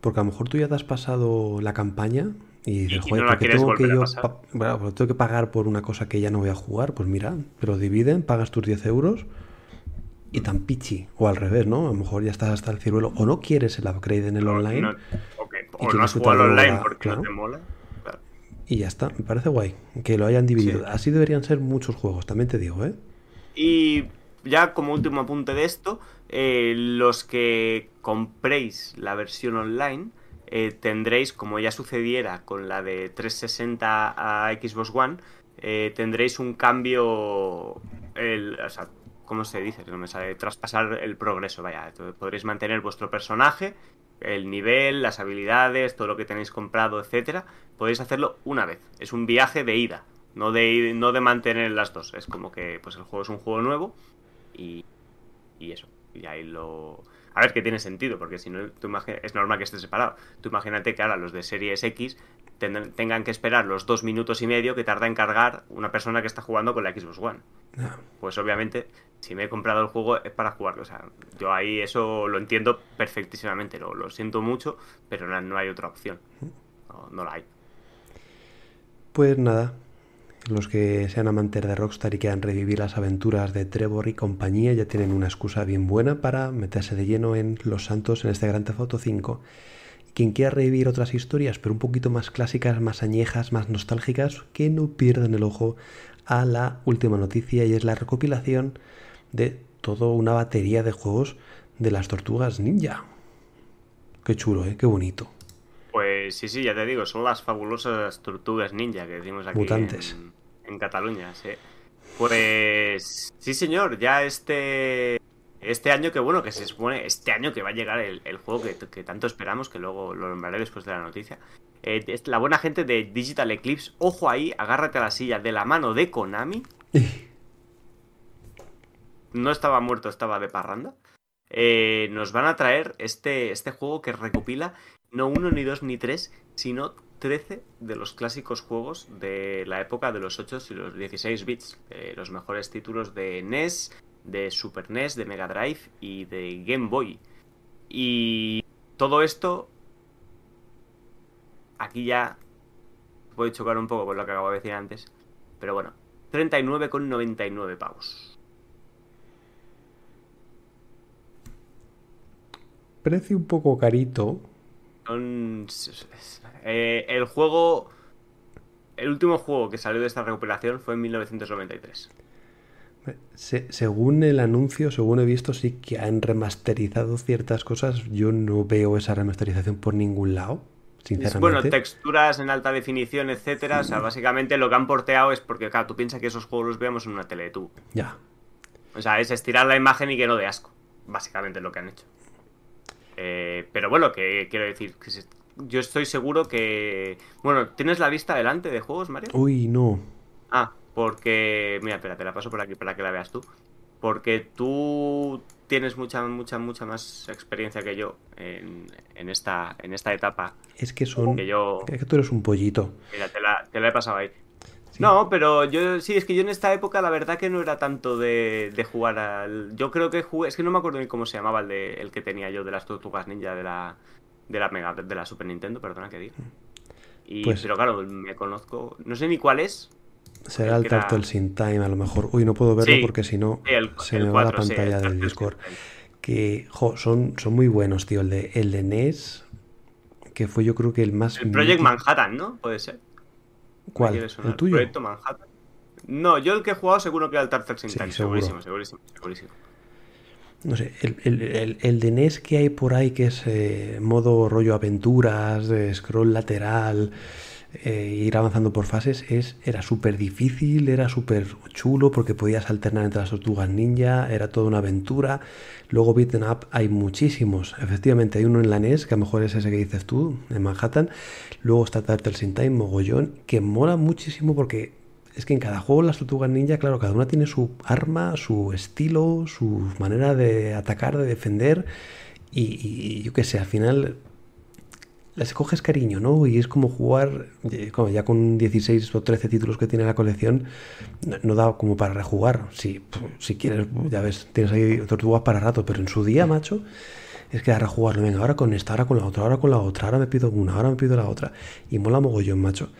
porque a lo mejor tú ya te has pasado la campaña, Y dices, Y- joder, no la ¿por qué quieres tengo que a yo pasar. bueno, pues tengo que pagar por una cosa que ya no voy a jugar? Pues mira, pero dividen, pagas tus 10 euros y tan pichi. O al revés, ¿no? A lo mejor ya estás hasta el ciruelo. O no quieres el upgrade en el No- online no- O no has jugado online porque claro. no te mola. Claro. y ya está. Me parece guay que lo hayan dividido. Sí. Así deberían ser muchos juegos, también te digo, ¿eh? Y ya como último apunte de esto, eh, los que compréis la versión online eh, tendréis, como ya sucediera con la de 360 a Xbox One, eh, tendréis un cambio, el, o sea, ¿cómo se dice? No me sale, traspasar el progreso, vaya, podréis mantener vuestro personaje, el nivel, las habilidades, todo lo que tenéis comprado, etcétera, podéis hacerlo una vez. Es un viaje de ida, no de, no de mantener las dos. Es como que pues el juego es un juego nuevo y, y eso. Y ahí lo... A ver, que tiene sentido, porque si no, tú es normal que esté separado. Tú imagínate que ahora los de Series X tengan que esperar los dos minutos y medio que tarda en cargar una persona que está jugando con la Xbox One. Pues obviamente, si me he comprado el juego es para jugarlo. O sea, yo ahí eso lo entiendo perfectísimamente. Lo, lo siento mucho, pero no, no hay otra opción. No, no la hay. Pues nada, los que sean amantes de Rockstar y quieran revivir las aventuras de Trevor y compañía ya tienen una excusa bien buena para meterse de lleno en Los Santos en este Gran Theft Auto 5. Quien quiera revivir otras historias, pero un poquito más clásicas, más añejas, más nostálgicas, que no pierdan el ojo a la última noticia y es la recopilación de toda una batería de juegos de las tortugas ninja. Qué chulo, ¿eh? Qué bonito. Sí, sí, ya te digo, son las fabulosas tortugas ninja que decimos aquí Mutantes. En, en Cataluña, sí. Pues sí, señor, ya este este año que bueno, que se supone este año que va a llegar el, el juego que, que tanto esperamos, que luego lo nombraré después de la noticia. Eh, es la buena gente de Digital Eclipse, ojo ahí, agárrate a la silla de la mano de Konami. No estaba muerto, estaba de parranda. Eh, nos van a traer este, este juego que recopila no uno, ni dos, ni tres, sino 13 de los clásicos juegos de la época de los 8 y los 16 bits. Eh, los mejores títulos de NES, de Super NES, de Mega Drive y de Game Boy. Y todo esto, aquí ya puede chocar un poco con lo que acabo de decir antes, pero bueno, 39,99 pavos. Precio un poco carito. Son- eh, el juego. El último juego que salió de esta recuperación fue en 1993. Se- según el anuncio, según he visto, sí que han remasterizado ciertas cosas. Yo no veo esa remasterización por ningún lado, sinceramente. bueno, texturas en alta definición, etcétera. O sea, básicamente lo que han porteado es porque, claro, tú piensas que esos juegos los veamos en una tele de tubo. Ya. O sea, es estirar la imagen y que no de asco. Básicamente es lo que han hecho. Eh, pero bueno, que quiero decir, que se- yo estoy seguro que. Bueno, ¿tienes la lista delante de juegos, Mario? Uy, no. Ah, porque. Mira, espera, te la paso por aquí para que la veas tú. Porque tú tienes mucha, mucha, mucha más experiencia que yo en, en esta, en esta etapa. Es que son. Que yo. Es que tú eres un pollito. Mira, te la, te la he pasado ahí. Sí. No, pero yo sí, es que yo en esta época la verdad que no era tanto de, de jugar al. Yo creo que jugué. Es que no me acuerdo ni cómo se llamaba el, de, el que tenía yo de las tortugas ninja de la. De la Mega, de la Super Nintendo, perdona que diga. Y, Pues- pero claro, me conozco. No sé ni cuál es. Será el el era- Sin Time, a lo mejor. Uy, no puedo verlo Sí. porque si no el, se me va la 4, sí, pantalla el del Discord. in. Que, jo, son, son muy buenos, tío. El de, el de NES, que fue yo creo que el más. El Project mítico- Manhattan, ¿no? Puede ser. ¿Cuál? ¿El tuyo? Proyecto Manhattan. No, yo el que he jugado seguro que era el Tartar Sin Sí, segurísimo, segurísimo, segurísimo. No sé, el, el- el- el de NES que hay por ahí, que es eh, modo rollo aventuras, de scroll lateral, eh, ir avanzando por fases, es, era súper difícil, era súper chulo porque podías alternar entre las tortugas ninja, era toda una aventura. Luego beaten up hay muchísimos. Efectivamente, hay uno en la NES, que a lo mejor es ese que dices tú, en Manhattan. Luego está Turtles Time, mogollón, que mola muchísimo porque es que en cada juego las tortugas ninja, claro, cada una tiene su arma, su estilo, su manera de atacar, de defender. Y, yo qué sé, al final les coges cariño, ¿no? Y es como jugar, eh, como ya con 16 o 13 títulos que tiene la colección, no, no da como para rejugar. Si, si quieres, ya ves, tienes ahí tortugas para rato, pero en su día, macho, es que ahora jugarlo, venga, ahora con esta, ahora con la otra, ahora con la otra, ahora me pido una, ahora me pido la otra. Y mola mogollón, macho.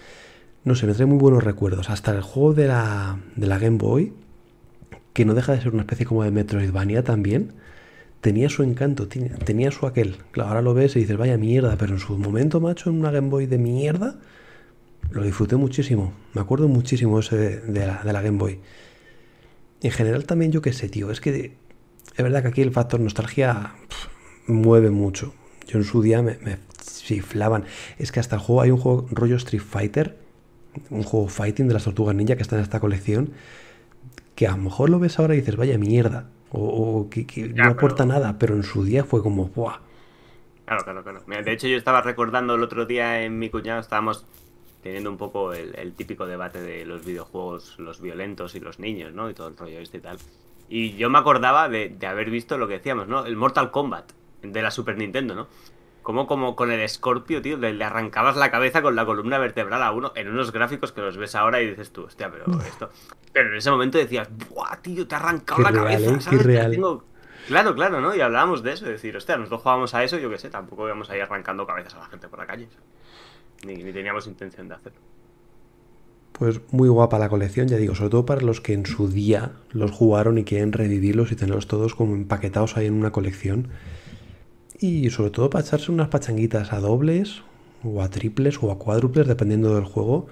No sé, me trae muy buenos recuerdos. Hasta el juego de la, de la Game Boy, que no deja de ser una especie como de Metroidvania también, tenía su encanto, tenía, su aquel. Claro, ahora lo ves y dices, vaya mierda, pero en su momento, macho, en una Game Boy de mierda, lo disfruté muchísimo. Me acuerdo muchísimo ese de, la, de la Game Boy. En general también yo qué sé, tío, es que es verdad que aquí el factor nostalgia mueve mucho. Yo en su día me, me chiflaban. Es que hasta el juego hay un juego rollo Street Fighter, un juego fighting de las tortugas ninja que está en esta colección, que a lo mejor lo ves ahora y dices, vaya mierda, o, que, no aporta nada, pero en su día fue como, ¡buah! Claro, claro, claro. de hecho, yo estaba recordando el otro día en mi cuñado, estábamos teniendo un poco el, típico debate de los videojuegos, los violentos y los niños, ¿no? Y todo el rollo este y tal. Y yo me acordaba de, haber visto lo que decíamos, ¿no? El Mortal Kombat de la Super Nintendo, ¿no? Como, como con el Scorpio, tío, le, arrancabas la cabeza con la columna vertebral a uno en unos gráficos que los ves ahora y dices tú, hostia, pero esto. Pero en ese momento decías, ¡buah, tío! Te ha arrancado la cabeza, ¿eh? Claro, claro, ¿no? Y hablábamos de eso, de decir, hostia, nosotros jugábamos a eso, yo qué sé, tampoco íbamos ahí arrancando cabezas a la gente por la calle. Ni, ni teníamos intención de hacerlo. Pues muy guapa la colección, ya digo, sobre todo para los que en su día los jugaron y quieren revivirlos y tenerlos todos como empaquetados ahí en una colección. Y sobre todo para echarse unas pachanguitas a dobles o a triples o a cuádruples, dependiendo del juego,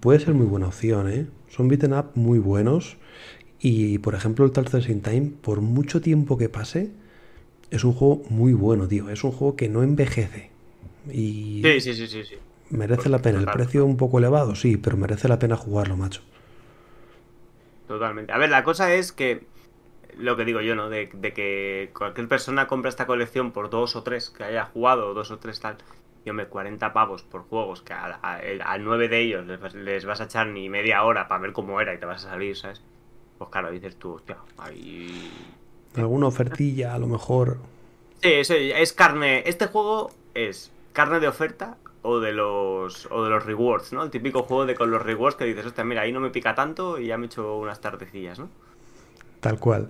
puede ser muy buena opción, ¿eh? Son beaten up muy buenos y, por ejemplo, el Tales in Time, por mucho tiempo que pase, es un juego muy bueno, tío. Es un juego que no envejece. Y... Sí, sí, sí, sí. sí. Merece la pena. El precio un poco elevado, sí, pero merece la pena jugarlo, macho. Totalmente. A ver, la cosa es que lo que digo yo, ¿no? De, que cualquier persona compra esta colección por dos o tres que haya jugado, dos o tres tal. Y hombre, 40 pavos por juegos que a, nueve de ellos les, vas a echar ni media hora para ver cómo era y te vas a salir, ¿sabes? Pues claro, dices tú, hostia, ahí. Alguna ofertilla, a lo mejor. Sí, sí, es carne. Este juego es carne de oferta o de los o de los rewards, ¿no? El típico juego de con los rewards que dices, hostia, mira, ahí no me pica tanto y ya me he hecho unas tardecillas, ¿no? Tal cual.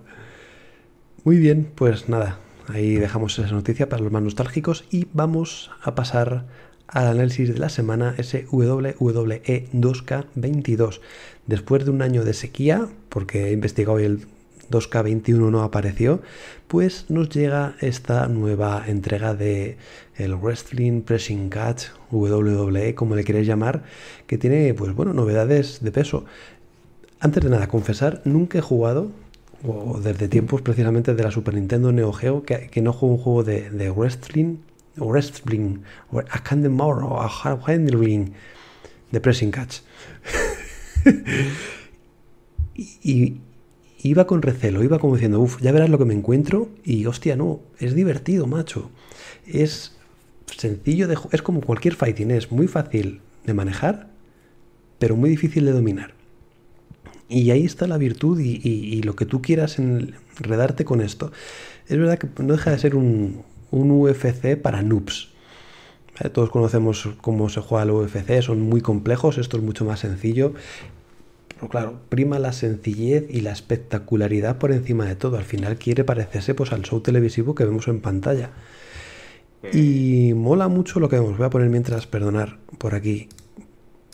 Muy bien, pues nada, ahí dejamos esa noticia para los más nostálgicos y vamos a pasar al análisis de la semana WWE 2K22. Después de un año de sequía, porque he investigado y el 2K21 no apareció, pues nos llega esta nueva entrega de el Wrestling Pressing Catch WWE, como le queréis llamar, que tiene, pues bueno, novedades de peso. Antes de nada, confesar, nunca he jugado, o desde tiempos precisamente de la Super Nintendo Neo Geo, que, no juego un juego de, de wrestling, wrestling, o a o a handling, de Pressing Catch. y, iba con recelo, iba como diciendo, uff, ya verás lo que me encuentro, y hostia, no, es divertido, macho. Es sencillo de es como cualquier fighting, es muy fácil de manejar, pero muy difícil de dominar. Y ahí está la virtud y, lo que tú quieras enredarte con esto. Es verdad que no deja de ser un, un UFC para noobs. Eh, todos conocemos cómo se juega el UFC, son muy complejos, esto es mucho más sencillo. Pero claro, prima la sencillez y la espectacularidad por encima de todo. Al final quiere parecerse pues, al show televisivo que vemos en pantalla. Y mola mucho lo que vemos. Voy a poner mientras, perdonar, por aquí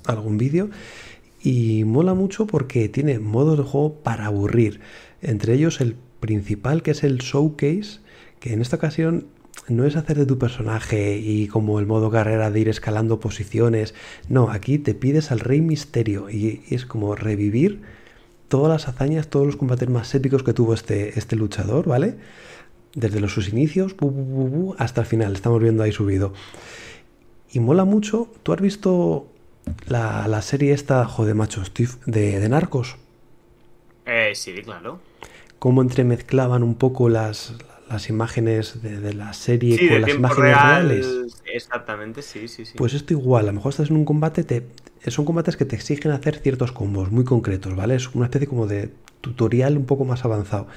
algún vídeo. Y mola mucho porque tiene modos de juego para aburrir. Entre ellos el principal que es el showcase, que en esta ocasión no es hacer de tu personaje y como el modo carrera de ir escalando posiciones. No, aquí te pides al Rey Misterio y, es como revivir todas las hazañas, todos los combates más épicos que tuvo este, este luchador, ¿vale? desde los sus inicios hasta el final. Estamos viendo ahí subido. Y mola mucho. ¿Tú has visto la, serie esta, joder, macho, Steve, de, de Narcos? Eh, sí, claro. Cómo entremezclaban un poco las, las imágenes de, la serie con las imágenes reales. Exactamente, sí, sí, sí. Pues esto igual, a lo mejor estás en un combate, te, son combates que te exigen hacer ciertos combos muy concretos, ¿vale? Es una especie como de tutorial un poco más avanzado.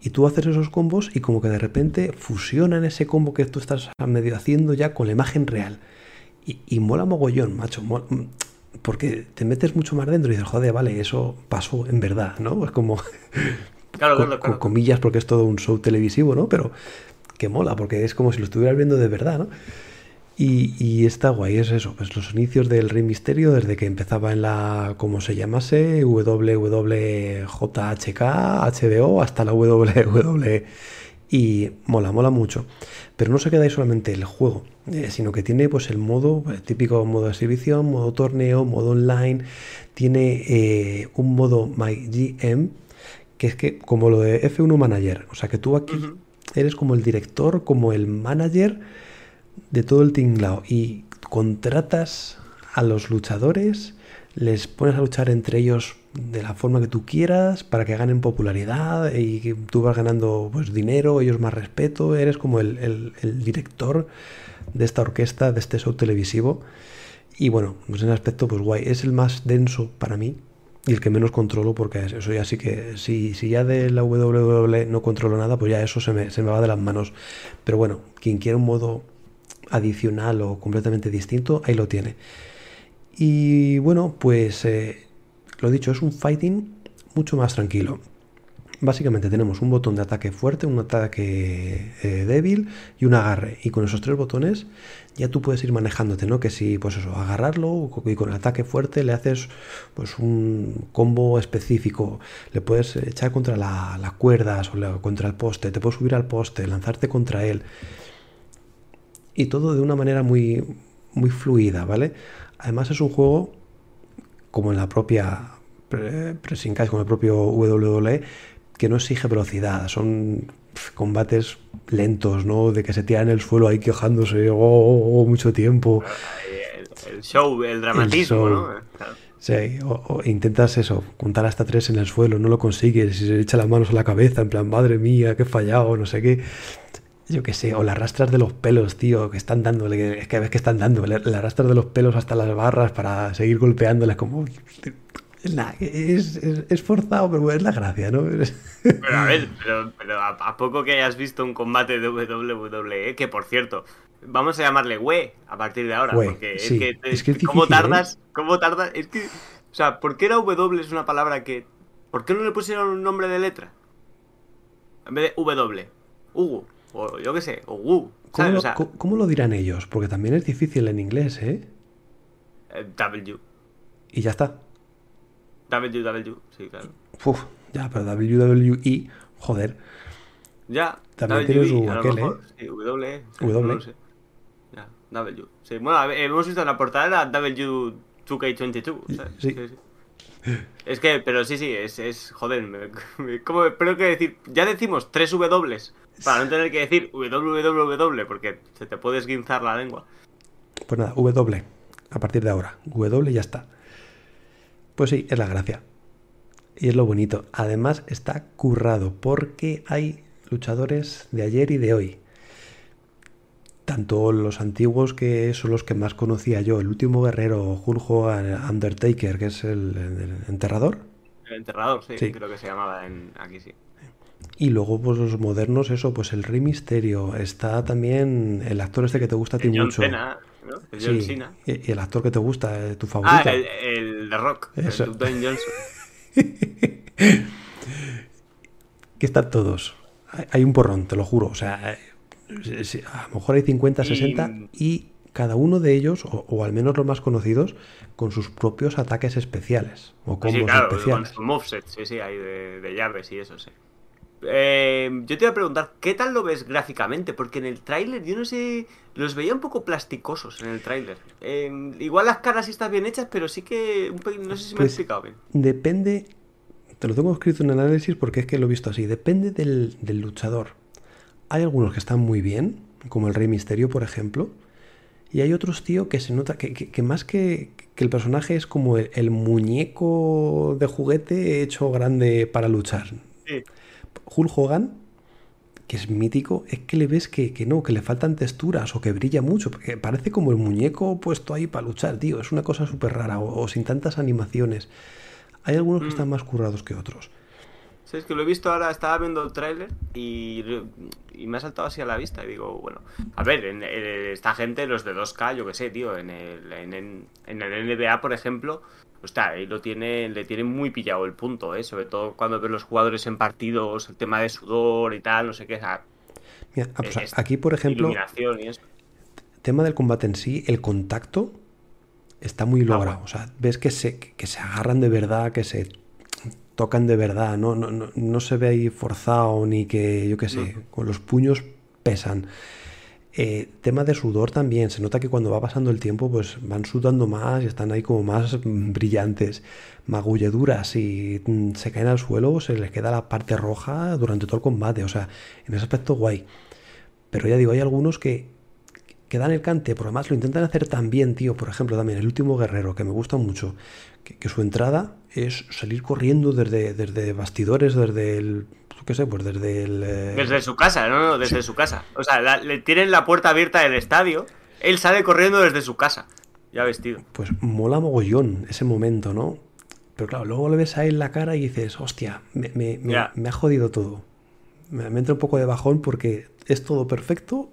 Y tú haces esos combos y como que de repente fusionan ese combo que tú estás medio haciendo ya con la imagen real. Y, mola mogollón, macho. porque te metes mucho más dentro y dices, joder, vale, eso pasó en verdad, ¿no? Es como... Claro, con, comillas porque es todo un show televisivo, ¿no? Pero que mola, porque es como si lo estuvieras viendo de verdad, ¿no? Y, y, está guay, es eso, pues los inicios del Rey Misterio, desde que empezaba en la, como se llamase, WWJHK, HBO, hasta la WW. Y mola, mola mucho. Pero no se queda ahí solamente el juego, eh, sino que tiene pues el modo, el típico modo de exhibición, modo torneo, modo online, tiene eh, un modo MyGM, que es que como lo de F1 Manager, o sea que tú aquí eres como el director, como el manager de todo el tinglao. Y contratas a los luchadores, les pones a luchar entre ellos de la forma que tú quieras para que ganen popularidad y que tú vas ganando pues dinero, ellos más respeto, eres como el, director de esta orquesta, de este show televisivo y bueno, pues en aspecto pues guay, es el más denso para mí y el que menos controlo porque eso ya sí que si, si ya de la WWE no controlo nada pues ya eso se me, se me va de las manos pero bueno, quien quiera un modo adicional o completamente distinto, ahí lo tiene. Y bueno, pues eh, lo dicho, es un fighting mucho más tranquilo. Básicamente tenemos un botón de ataque fuerte, un ataque eh, débil y un agarre. Y con esos tres botones ya tú puedes ir manejándote, ¿no? Que si, pues eso, agarrarlo y con el ataque fuerte le haces pues un combo específico. Le puedes echar contra las cuerdas o contra el poste, te puedes subir al poste, lanzarte contra él y todo de una manera muy, muy fluida, ¿vale? Además es un juego como en la propia Pressing como el propio WWE, que no exige velocidad, son combates lentos, ¿no? De que se tiran en el suelo ahí quejándose oh, oh, oh, mucho tiempo. El, show, el dramatismo, ¿no? Sí, o, intentas eso, contar hasta tres en el suelo, no lo consigues y se echa las manos a la cabeza, en plan, madre mía, qué fallado, no sé qué yo qué sé, o las rastras de los pelos, tío, que están dándole, es que ves que están dándole, las rastras de los pelos hasta las barras para seguir golpeándolas como... es, es, forzado, pero es la gracia, ¿no? Pero a ver, pero, a, poco que hayas visto un combate de WWE, que por cierto, vamos a llamarle we a partir de ahora, porque es que, es que ¿cómo tardas? ¿eh? ¿Cómo tardas? Es que, o sea, ¿por qué la W es una palabra que... ¿Por qué no le pusieron un nombre de letra? En vez de W. Hugo o yo qué sé, o Wu. ¿Cómo, lo, dirán ellos? Porque también es difícil en inglés, ¿eh? eh w. Y ya está. WW, sí, claro. Uf, ya, pero WWE, joder. Ya, también tiene su aquel, ¿eh? Sí, W. w. Ya, W. Sí, bueno, hemos visto en la portada la W2K22. ¿sabes? sí. sí. Es que, pero sí, sí, es, es joder, ¿cómo, pero que decir, ya decimos tres W para no tener que decir www porque se te puede esguinzar la lengua. Pues nada, W, a partir de ahora, W ya está. Pues sí, es la gracia. Y es lo bonito. Además está currado porque hay luchadores de ayer y de hoy tanto los antiguos que son los que más conocía yo, el último guerrero, Hulk Hogan, Undertaker, que es el, enterrador. El enterrador, sí, creo que se llamaba aquí, sí. Y luego, pues los modernos, eso, pues el Rey Misterio. Está también el actor este que te gusta a ti mucho. ¿No? John sí, Cena. Y, el actor que te gusta, eh, tu favorito. Ah, el, de Rock, eso. el Dwayne Johnson. que están todos. Hay un porrón, te lo juro. O sea, a lo mejor hay 50, 60 y, cada uno de ellos, o, al menos los más conocidos, con sus propios ataques especiales o combos sí, claro, especiales. Con movesets, sí, sí, hay de, llaves y eso, sí. Eh, yo te iba a preguntar, ¿qué tal lo ves gráficamente? Porque en el tráiler, yo no sé, los veía un poco plasticosos en el tráiler. Em, igual las caras sí están bien hechas, pero sí que un no sé si me he pues explicado bien. Depende, te lo tengo escrito en el análisis porque es que lo he visto así, depende del, del luchador. Hay algunos que están muy bien, como el Rey Misterio, por ejemplo. Y hay otros, tío, que se nota que, más que, el personaje es como el, muñeco de juguete hecho grande para luchar. Sí. Hulk Hogan, que es mítico, es que le ves que, no, que le faltan texturas o que brilla mucho, porque parece como el muñeco puesto ahí para luchar, tío. Es una cosa súper rara, o, sin tantas animaciones. Hay algunos que mm. están más currados que otros. Sí, es que lo he visto ahora, estaba viendo el tráiler y, me ha saltado así a la vista y digo, bueno, a ver, en, esta gente, los de 2K, yo qué sé, tío, en el, en, en, el NBA, por ejemplo, está ahí lo tiene, le tiene muy pillado el punto, ¿eh? sobre todo cuando ves los jugadores en partidos, el tema de sudor y tal, no sé qué. Mira, ah, pues aquí, por ejemplo, iluminación y eso. tema del combate en sí, el contacto está muy logrado. O sea, ves que se, que se agarran de verdad, que se tocan de verdad, no, no, no, no se ve ahí forzado ni que, yo qué sé, con los puños pesan. Eh, tema de sudor también, se nota que cuando va pasando el tiempo pues van sudando más y están ahí como más brillantes, magulladuras y mm, se caen al suelo, se les queda la parte roja durante todo el combate, o sea, en ese aspecto guay. Pero ya digo, hay algunos que, que dan el cante, por además lo intentan hacer tan bien, tío, por ejemplo también el último guerrero, que me gusta mucho, que, su entrada es salir corriendo desde, desde bastidores, desde el qué sé, pues desde el... Eh, desde su casa, no, no, desde su casa. O sea, le tienen la puerta abierta del estadio, él sale corriendo desde su casa, ya vestido. Pues mola mogollón ese momento, ¿no? Pero claro, luego le ves a él la cara y dices, hostia, me, me, ha jodido todo. Me, me, entra un poco de bajón porque es todo perfecto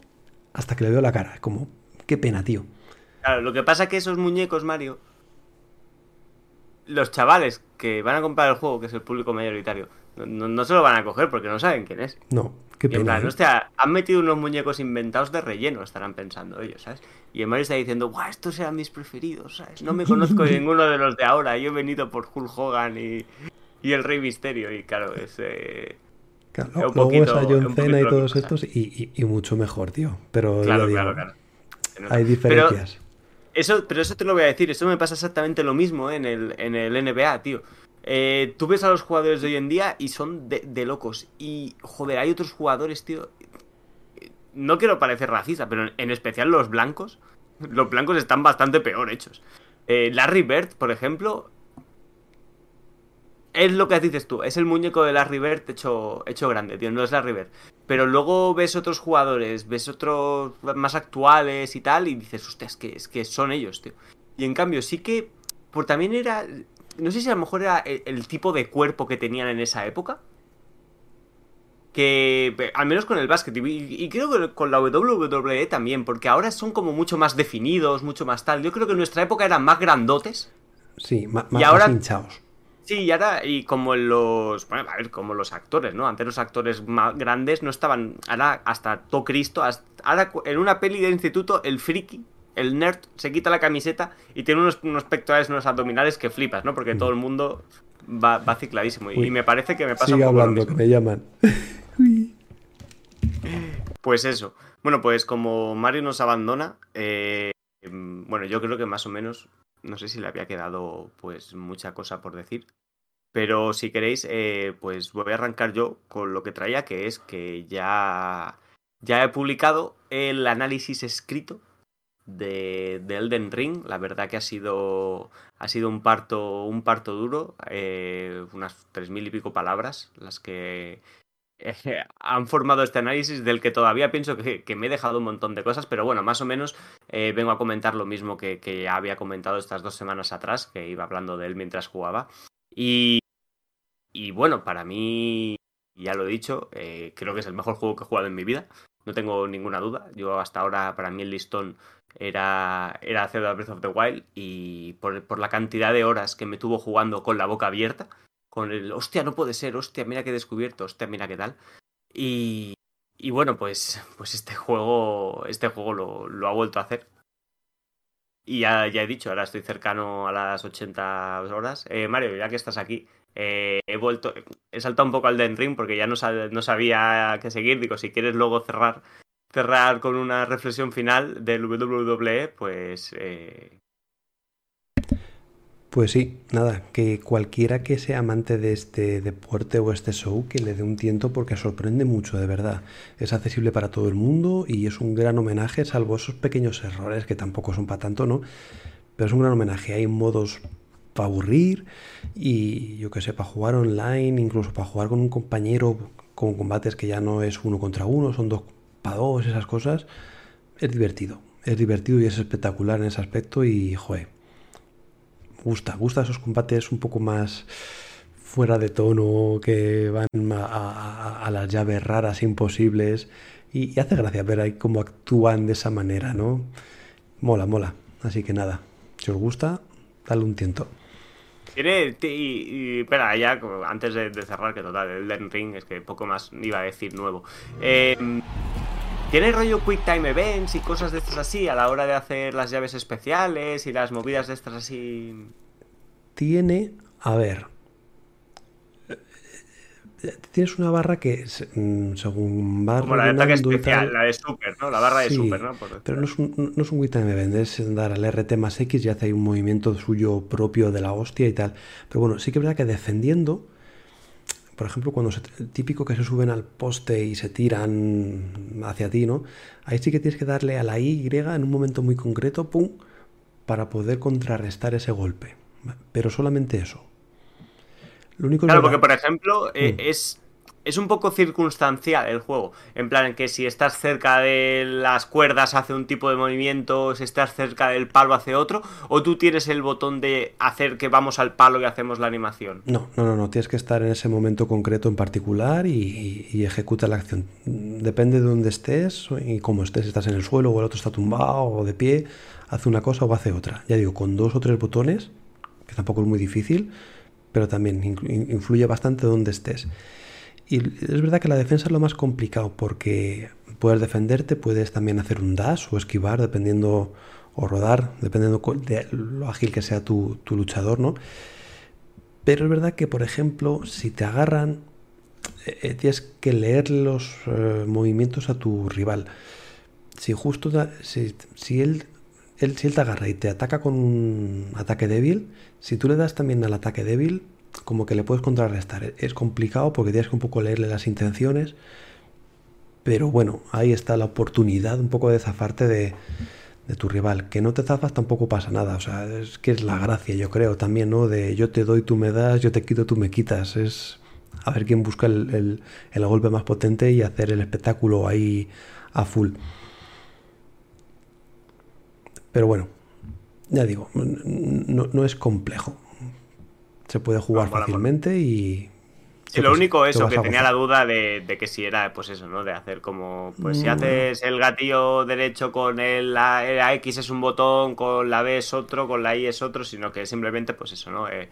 hasta que le veo la cara. Es como, qué pena, tío. Claro, lo que pasa es que esos muñecos, Mario, los chavales que van a comprar el juego, que es el público mayoritario, no, se lo van a coger porque no saben quién es. No, qué pena. ¿eh? han metido unos muñecos inventados de relleno, estarán pensando ellos, ¿sabes? Y el Mario está diciendo, guau, estos eran mis preferidos, ¿sabes? No me conozco ninguno de los de ahora, yo he venido por Hulk Hogan y, el Rey Misterio, y claro, es... Eh, claro, luego es a John Cena y todos estos, y, mucho mejor, tío. Pero claro, claro, claro. Hay diferencias. Pero eso, pero eso te lo voy a decir, eso me pasa exactamente lo mismo en el, en el NBA, tío. Eh, tú ves a los jugadores de hoy en día y son de, locos. Y, joder, hay otros jugadores, tío. No quiero parecer racista, pero en especial los blancos. Los blancos están bastante peor hechos. Eh, Larry Bird, por ejemplo. Es lo que dices tú, es el muñeco de Larry Bird hecho, hecho grande, tío, no es Larry Bird. Pero luego ves otros jugadores, ves otros más actuales y tal, y dices, hostia, es que, es que son ellos, tío. Y en cambio, sí que. Por también era no sé si a lo mejor era el, tipo de cuerpo que tenían en esa época. Que, al menos con el básquet, y, creo que con la WWE también, porque ahora son como mucho más definidos, mucho más tal. Yo creo que en nuestra época eran más grandotes. Sí, más, y ahora, hinchados. Sí, y ahora, y como los. Bueno, a ver, como los actores, ¿no? Antes los actores más grandes no estaban. Ahora, hasta todo Cristo. ahora, en una peli de instituto, el friki el nerd se quita la camiseta y tiene unos, unos pectorales, unos abdominales que flipas, ¿no? Porque todo el mundo va, va cicladísimo. y me parece que me pasa un poco hablando, que me llaman. pues eso. Bueno, pues como Mario nos abandona, eh, bueno, yo creo que más o menos, no sé si le había quedado pues mucha cosa por decir. Pero si queréis, eh, pues voy a arrancar yo con lo que traía, que es que ya, ya he publicado el análisis escrito de, Elden Ring. La verdad que ha sido, ha sido un, parto, un parto duro, eh, unas tres mil y pico palabras las que eh, han formado este análisis del que todavía pienso que, me he dejado un montón de cosas, pero bueno, más o menos eh, vengo a comentar lo mismo que, ya había comentado estas dos semanas atrás, que iba hablando de él mientras jugaba. Y, y bueno, para mí, ya lo he dicho, creo que es el mejor juego que he jugado en mi vida, no tengo ninguna duda. Yo hasta ahora, para mí el listón era, era Zelda Breath of the Wild y por, la cantidad de horas que me tuvo jugando con la boca abierta, con el, hostia, no puede ser, hostia, mira que he descubierto, hostia, mira qué tal. Y, y bueno, pues, pues este juego, este juego lo, ha vuelto a hacer. Y ya, ya, he dicho, ahora estoy cercano a las 80 horas. Eh, Mario, ya que estás aquí, eh, he vuelto, he saltado un poco al Den Ring porque ya no, sabía qué seguir. Digo, si quieres luego cerrar cerrar con una reflexión final del WWE, pues... Eh... Pues sí, nada, que cualquiera que sea amante de este deporte o este show, que le dé un tiento porque sorprende mucho, de verdad. Es accesible para todo el mundo y es un gran homenaje, salvo esos pequeños errores que tampoco son para tanto, ¿no? Pero es un gran homenaje. Hay modos para aburrir y yo que sé, para jugar online, incluso para jugar con un compañero con combates que ya no es uno contra uno, son dos para dos, esas cosas, es divertido. Es divertido y es espectacular en ese aspecto y, joder, gusta, gusta esos combates un poco más fuera de tono, que van a, las llaves raras, imposibles, y, hace gracia ver ahí cómo actúan de esa manera, ¿no? Mola, mola. Así que nada, si os gusta, dale un tiento. Tiene, y, espera, ya antes de, cerrar, que total, el Ring es que poco más iba a decir nuevo. Eh, ¿Tiene rollo Quick Time Events y cosas de estas así a la hora de hacer las llaves especiales y las movidas de estas así? Tiene, a ver, tienes una barra que mm, según va Como la de ataque especial, la de super, ¿no? La barra de super, ¿no? pero no es un, no es un event, es dar al RT más X y hace ahí un movimiento suyo propio de la hostia y tal. Pero bueno, sí que es verdad que defendiendo, por ejemplo, cuando se, típico que se suben al poste y se tiran hacia ti, ¿no? Ahí sí que tienes que darle a la Y en un momento muy concreto, pum, para poder contrarrestar ese golpe. Pero solamente eso claro, porque por ejemplo, eh, mm. es, es un poco circunstancial el juego. En plan, que si estás cerca de las cuerdas hace un tipo de movimiento, si estás cerca del palo hace otro, o tú tienes el botón de hacer que vamos al palo y hacemos la animación. No, no, no, no. tienes que estar en ese momento concreto en particular y, y ejecuta la acción. Depende de dónde estés y cómo estés. Estás en el suelo o el otro está tumbado o de pie, hace una cosa o hace otra. Ya digo, con dos o tres botones, que tampoco es muy difícil pero también influye bastante donde estés. Y es verdad que la defensa es lo más complicado porque puedes defenderte, puedes también hacer un dash o esquivar dependiendo o rodar, dependiendo de lo ágil que sea tu, luchador, ¿no? Pero es verdad que, por ejemplo, si te agarran, eh, eh, tienes que leer los eh, movimientos a tu rival. Si justo si, si él él, si él te agarra y te ataca con un ataque débil, si tú le das también al ataque débil, como que le puedes contrarrestar. Es complicado porque tienes que un poco leerle las intenciones. Pero bueno, ahí está la oportunidad un poco de zafarte de, tu rival. Que no te zafas tampoco pasa nada. O sea, es que es la gracia, yo creo, también, ¿no? De yo te doy, tú me das, yo te quito, tú me quitas. Es a ver quién busca el golpe más potente y hacer el espectáculo ahí a full. Pero bueno, ya digo, no, es complejo. Se puede jugar fácilmente y... Sí, lo único eso, que tenía la duda de, que si era, pues eso, ¿no? De hacer como, pues si mm. haces el gatillo derecho con el, la, X es un botón, con la B es otro, con la Y es otro, sino que simplemente, pues eso, ¿no? Eh,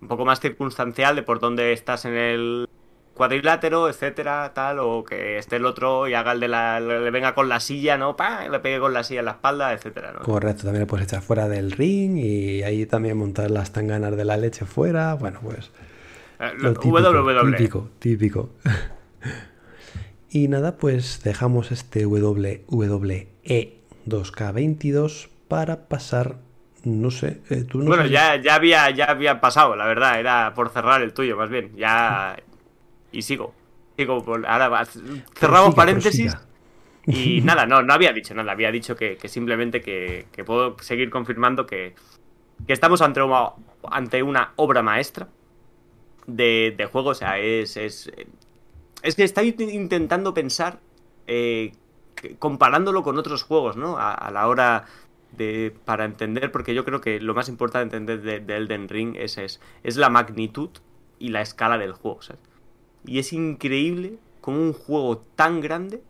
un poco más circunstancial de por dónde estás en el, cuadrilátero, etcétera, tal, o que esté el otro y haga el de la. le venga con la silla, ¿no? ¡Pah! Le pegue con la silla en la espalda, etcétera, ¿no? Correcto, también le puedes echar fuera del ring y ahí también montar las tanganas de la leche fuera. Bueno, pues. Eh, lo típico, Típico, típico. y nada, pues dejamos este WWE 2K22 para pasar no sé, eh, tú no Bueno, ya, ya, había, ya había pasado, la verdad, era por cerrar el tuyo, más bien. Ya, y sigo. Sigo por, ahora cerramos paréntesis. Y nada, no, no había dicho nada, había dicho que, simplemente que, puedo seguir confirmando que, estamos ante una, ante una obra maestra de, de juego. O sea, es, es, es que estoy intentando pensar, eh, comparándolo con otros juegos, ¿no? A, la hora de, para entender, porque yo creo que lo más importante entender de, de Elden Ring es, es, es, la magnitud y la escala del juego. ¿sabes? Y es increíble cómo un juego tan grande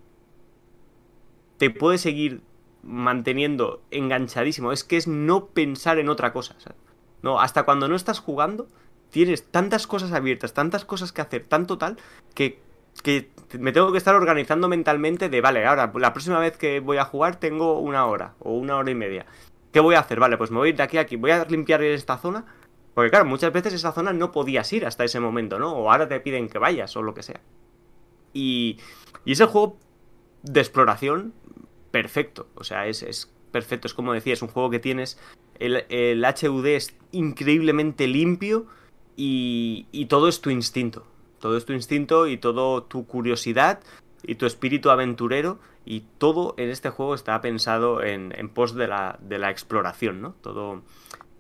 te puede seguir manteniendo enganchadísimo. Es que es no pensar en otra cosa. No, hasta cuando no estás jugando, tienes tantas cosas abiertas, tantas cosas que hacer, tanto tal, que, que me tengo que estar organizando mentalmente de, vale, ahora, la próxima vez que voy a jugar tengo una hora o una hora y media. ¿Qué voy a hacer? Vale, pues me voy a ir de aquí a aquí, voy a limpiar esta zona porque claro, muchas veces esa zona no podías ir hasta ese momento, ¿no? O ahora te piden que vayas o lo que sea. Y, y es el juego de exploración perfecto. O sea, es, perfecto. Es como decía, es un juego que tienes... El, el HUD es increíblemente limpio y, y todo es tu instinto. Todo es tu instinto y todo tu curiosidad y tu espíritu aventurero y todo en este juego está pensado en, en pos de la, de la exploración, ¿no? Todo,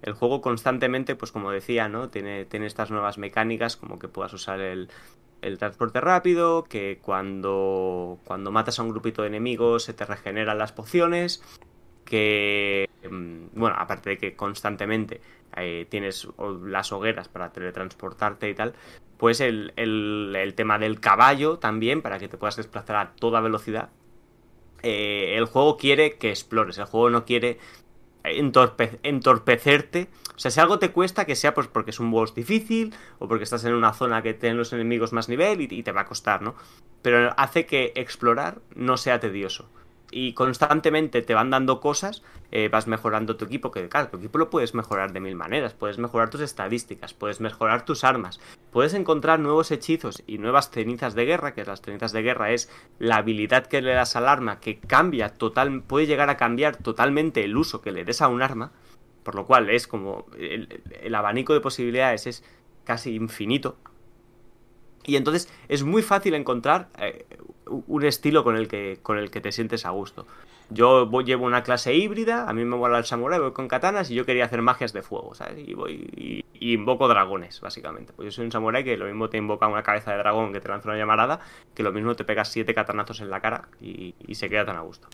el juego constantemente, pues como decía, ¿no? Tiene, tiene estas nuevas mecánicas, como que puedas usar el, transporte rápido, que cuando, cuando matas a un grupito de enemigos se te regeneran las pociones, que, mm, bueno, aparte de que constantemente eh, tienes las hogueras para teletransportarte y tal, pues el, el, tema del caballo también, para que te puedas desplazar a toda velocidad. Eh, el juego quiere que explores, el juego no quiere entorpecerte. O sea, si algo te cuesta, que sea pues porque es un boss difícil o porque estás en una zona que tienen los enemigos más nivel y, te va a costar, ¿no? Pero hace que explorar no sea tedioso y constantemente te van dando cosas, eh, vas mejorando tu equipo, que claro, tu equipo lo puedes mejorar de mil maneras, puedes mejorar tus estadísticas, puedes mejorar tus armas, puedes encontrar nuevos hechizos y nuevas cenizas de guerra, que las cenizas de guerra es la habilidad que le das al arma que cambia total, puede llegar a cambiar totalmente el uso que le des a un arma, por lo cual es como el, abanico de posibilidades es casi infinito. Y entonces es muy fácil encontrar eh, un estilo con el que, con el que te sientes a gusto. Yo llevo una clase híbrida, a mí me mola el samurai, voy con katanas y yo quería hacer magias de fuego, ¿sabes? Y voy y, invoco dragones, básicamente. Pues yo soy un samurai que lo mismo te invoca una cabeza de dragón que te lanza una llamarada, que lo mismo te pegas siete katanazos en la cara y se queda tan a gusto.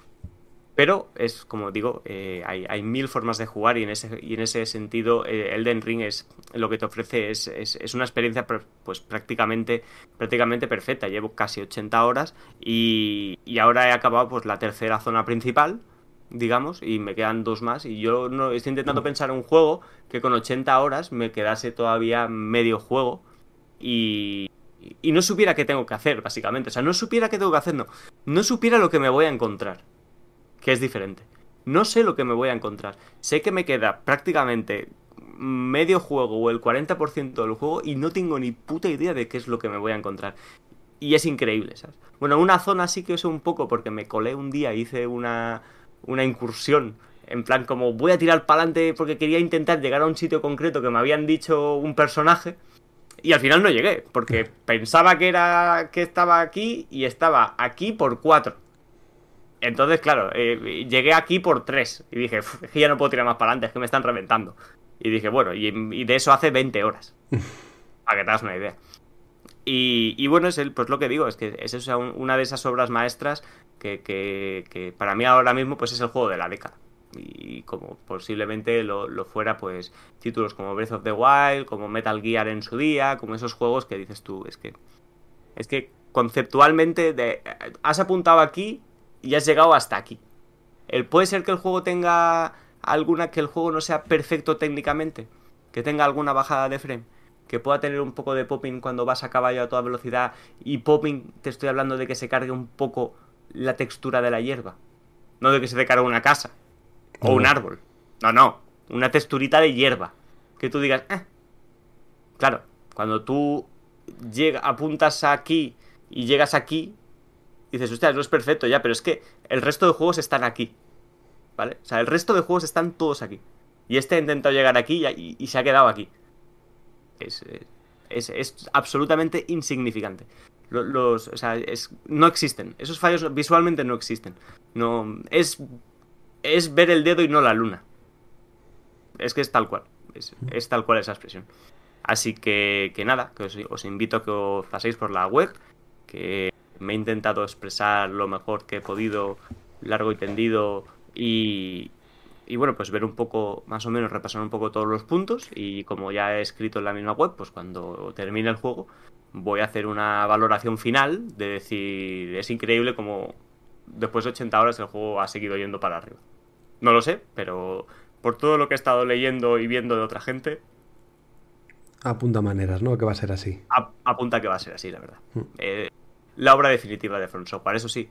Pero es, como digo, eh, hay, mil formas de jugar y en ese, y en ese sentido eh, Elden Ring es lo que te ofrece es, es, una experiencia pues prácticamente, prácticamente perfecta. Llevo casi 80 horas y, y, ahora he acabado pues la tercera zona principal, digamos, y me quedan dos más. Y yo no estoy intentando pensar en un juego que con 80 horas me quedase todavía medio juego y, y no supiera qué tengo que hacer, básicamente. O sea, no supiera qué tengo que hacer, no. No supiera lo que me voy a encontrar que es diferente. No sé lo que me voy a encontrar. Sé que me queda prácticamente medio juego o el 40% del juego y no tengo ni puta idea de qué es lo que me voy a encontrar. Y es increíble, ¿sabes? Bueno, una zona sí que sé un poco porque me colé un día, hice una, una incursión. En plan, como voy a tirar para adelante porque quería intentar llegar a un sitio concreto que me habían dicho un personaje. Y al final no llegué, porque pensaba que era que estaba aquí y estaba aquí por cuatro. Entonces, claro, eh, llegué aquí por tres y dije, que ya no puedo tirar más para adelante, es que me están reventando. Y dije, bueno, y, de eso hace 20 horas. para que te hagas una idea. Y, bueno, es el, pues lo que digo, es que es una de esas obras maestras que, que, para mí ahora mismo pues es el juego de la década. Y como posiblemente lo, lo, fuera, pues títulos como Breath of the Wild, como Metal Gear en su día, como esos juegos que dices tú, es que. Es que conceptualmente de, has apuntado aquí y has llegado hasta aquí. El, puede ser que el juego tenga alguna que el juego no sea perfecto técnicamente, que tenga alguna bajada de frame, que pueda tener un poco de popping cuando vas a caballo a toda velocidad y popping te estoy hablando de que se cargue un poco la textura de la hierba, no de que se te cargue una casa o un árbol. No, no, una texturita de hierba, que tú digas, eh". claro, cuando tú llega, apuntas aquí y llegas aquí, dices, hostia, no es perfecto ya, pero es que el resto de juegos están aquí. ¿Vale? O sea, el resto de juegos están todos aquí. Y este ha intentado llegar aquí y, se ha quedado aquí. Es, es, absolutamente insignificante. Los, o sea, es, no existen. Esos fallos visualmente no existen. No, es, es ver el dedo y no la luna. Es que es tal cual. Es, es tal cual esa expresión. Así que, que nada, que os, os invito a que os paséis por la web, que me he intentado expresar lo mejor que he podido, largo y tendido, y, y bueno, pues ver un poco, más o menos repasar un poco todos los puntos, y como ya he escrito en la misma web, pues cuando termine el juego voy a hacer una valoración final de decir, es increíble como después de 80 horas el juego ha seguido yendo para arriba. No lo sé, pero por todo lo que he estado leyendo y viendo de otra gente, Apunta maneras, ¿no? Que va a ser así. apunta que va a ser así, la verdad. Mm. Eh, la obra definitiva de Front Software. Eso sí,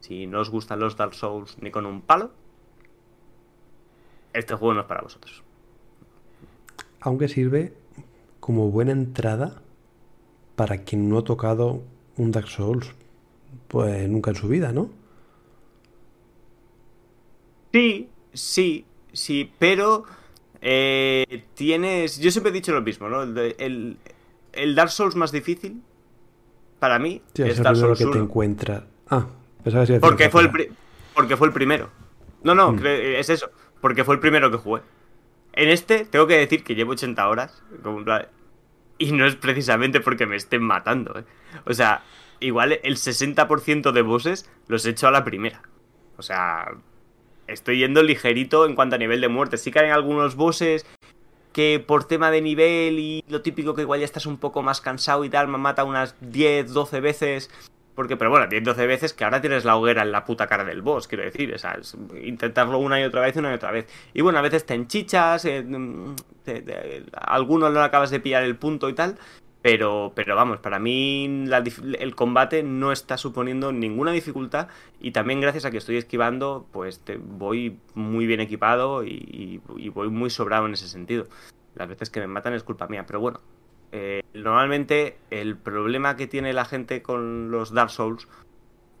si no os gustan los Dark Souls ni con un palo, este juego no es para vosotros. Aunque sirve como buena entrada para quien no ha tocado un Dark Souls pues nunca en su vida, ¿no? Sí, sí, sí, pero eh, tienes... Yo siempre he dicho lo mismo, ¿no? el, el Dark Souls más difícil para mí, es Dark Souls que te encuentra. Ah, porque fue, el porque fue el primero. No, no, mm. es eso. Porque fue el primero que jugué. En este, tengo que decir que llevo 80 horas. Y no es precisamente porque me estén matando. ¿eh? O sea, igual el 60% de bosses los he hecho a la primera. O sea, estoy yendo ligerito en cuanto a nivel de muerte. Sí que hay algunos bosses que por tema de nivel y lo típico que igual ya estás un poco más cansado y tal, me mata unas 10, 12 veces Porque, pero bueno, 10, 12 veces que ahora tienes la hoguera en la puta cara del boss, quiero decir. O sea, intentarlo una y otra vez, una y otra vez. Y bueno, a veces te enchichas, eh, mm, te- algunos no acabas de pillar el punto y tal. Pero, pero vamos, para mí la el combate no está suponiendo ninguna dificultad. Y también gracias a que estoy esquivando, pues te, voy muy bien equipado y, y- y voy muy sobrado en ese sentido. Las veces que me matan es culpa mía. Pero bueno, eh, normalmente el problema que tiene la gente con los Dark Souls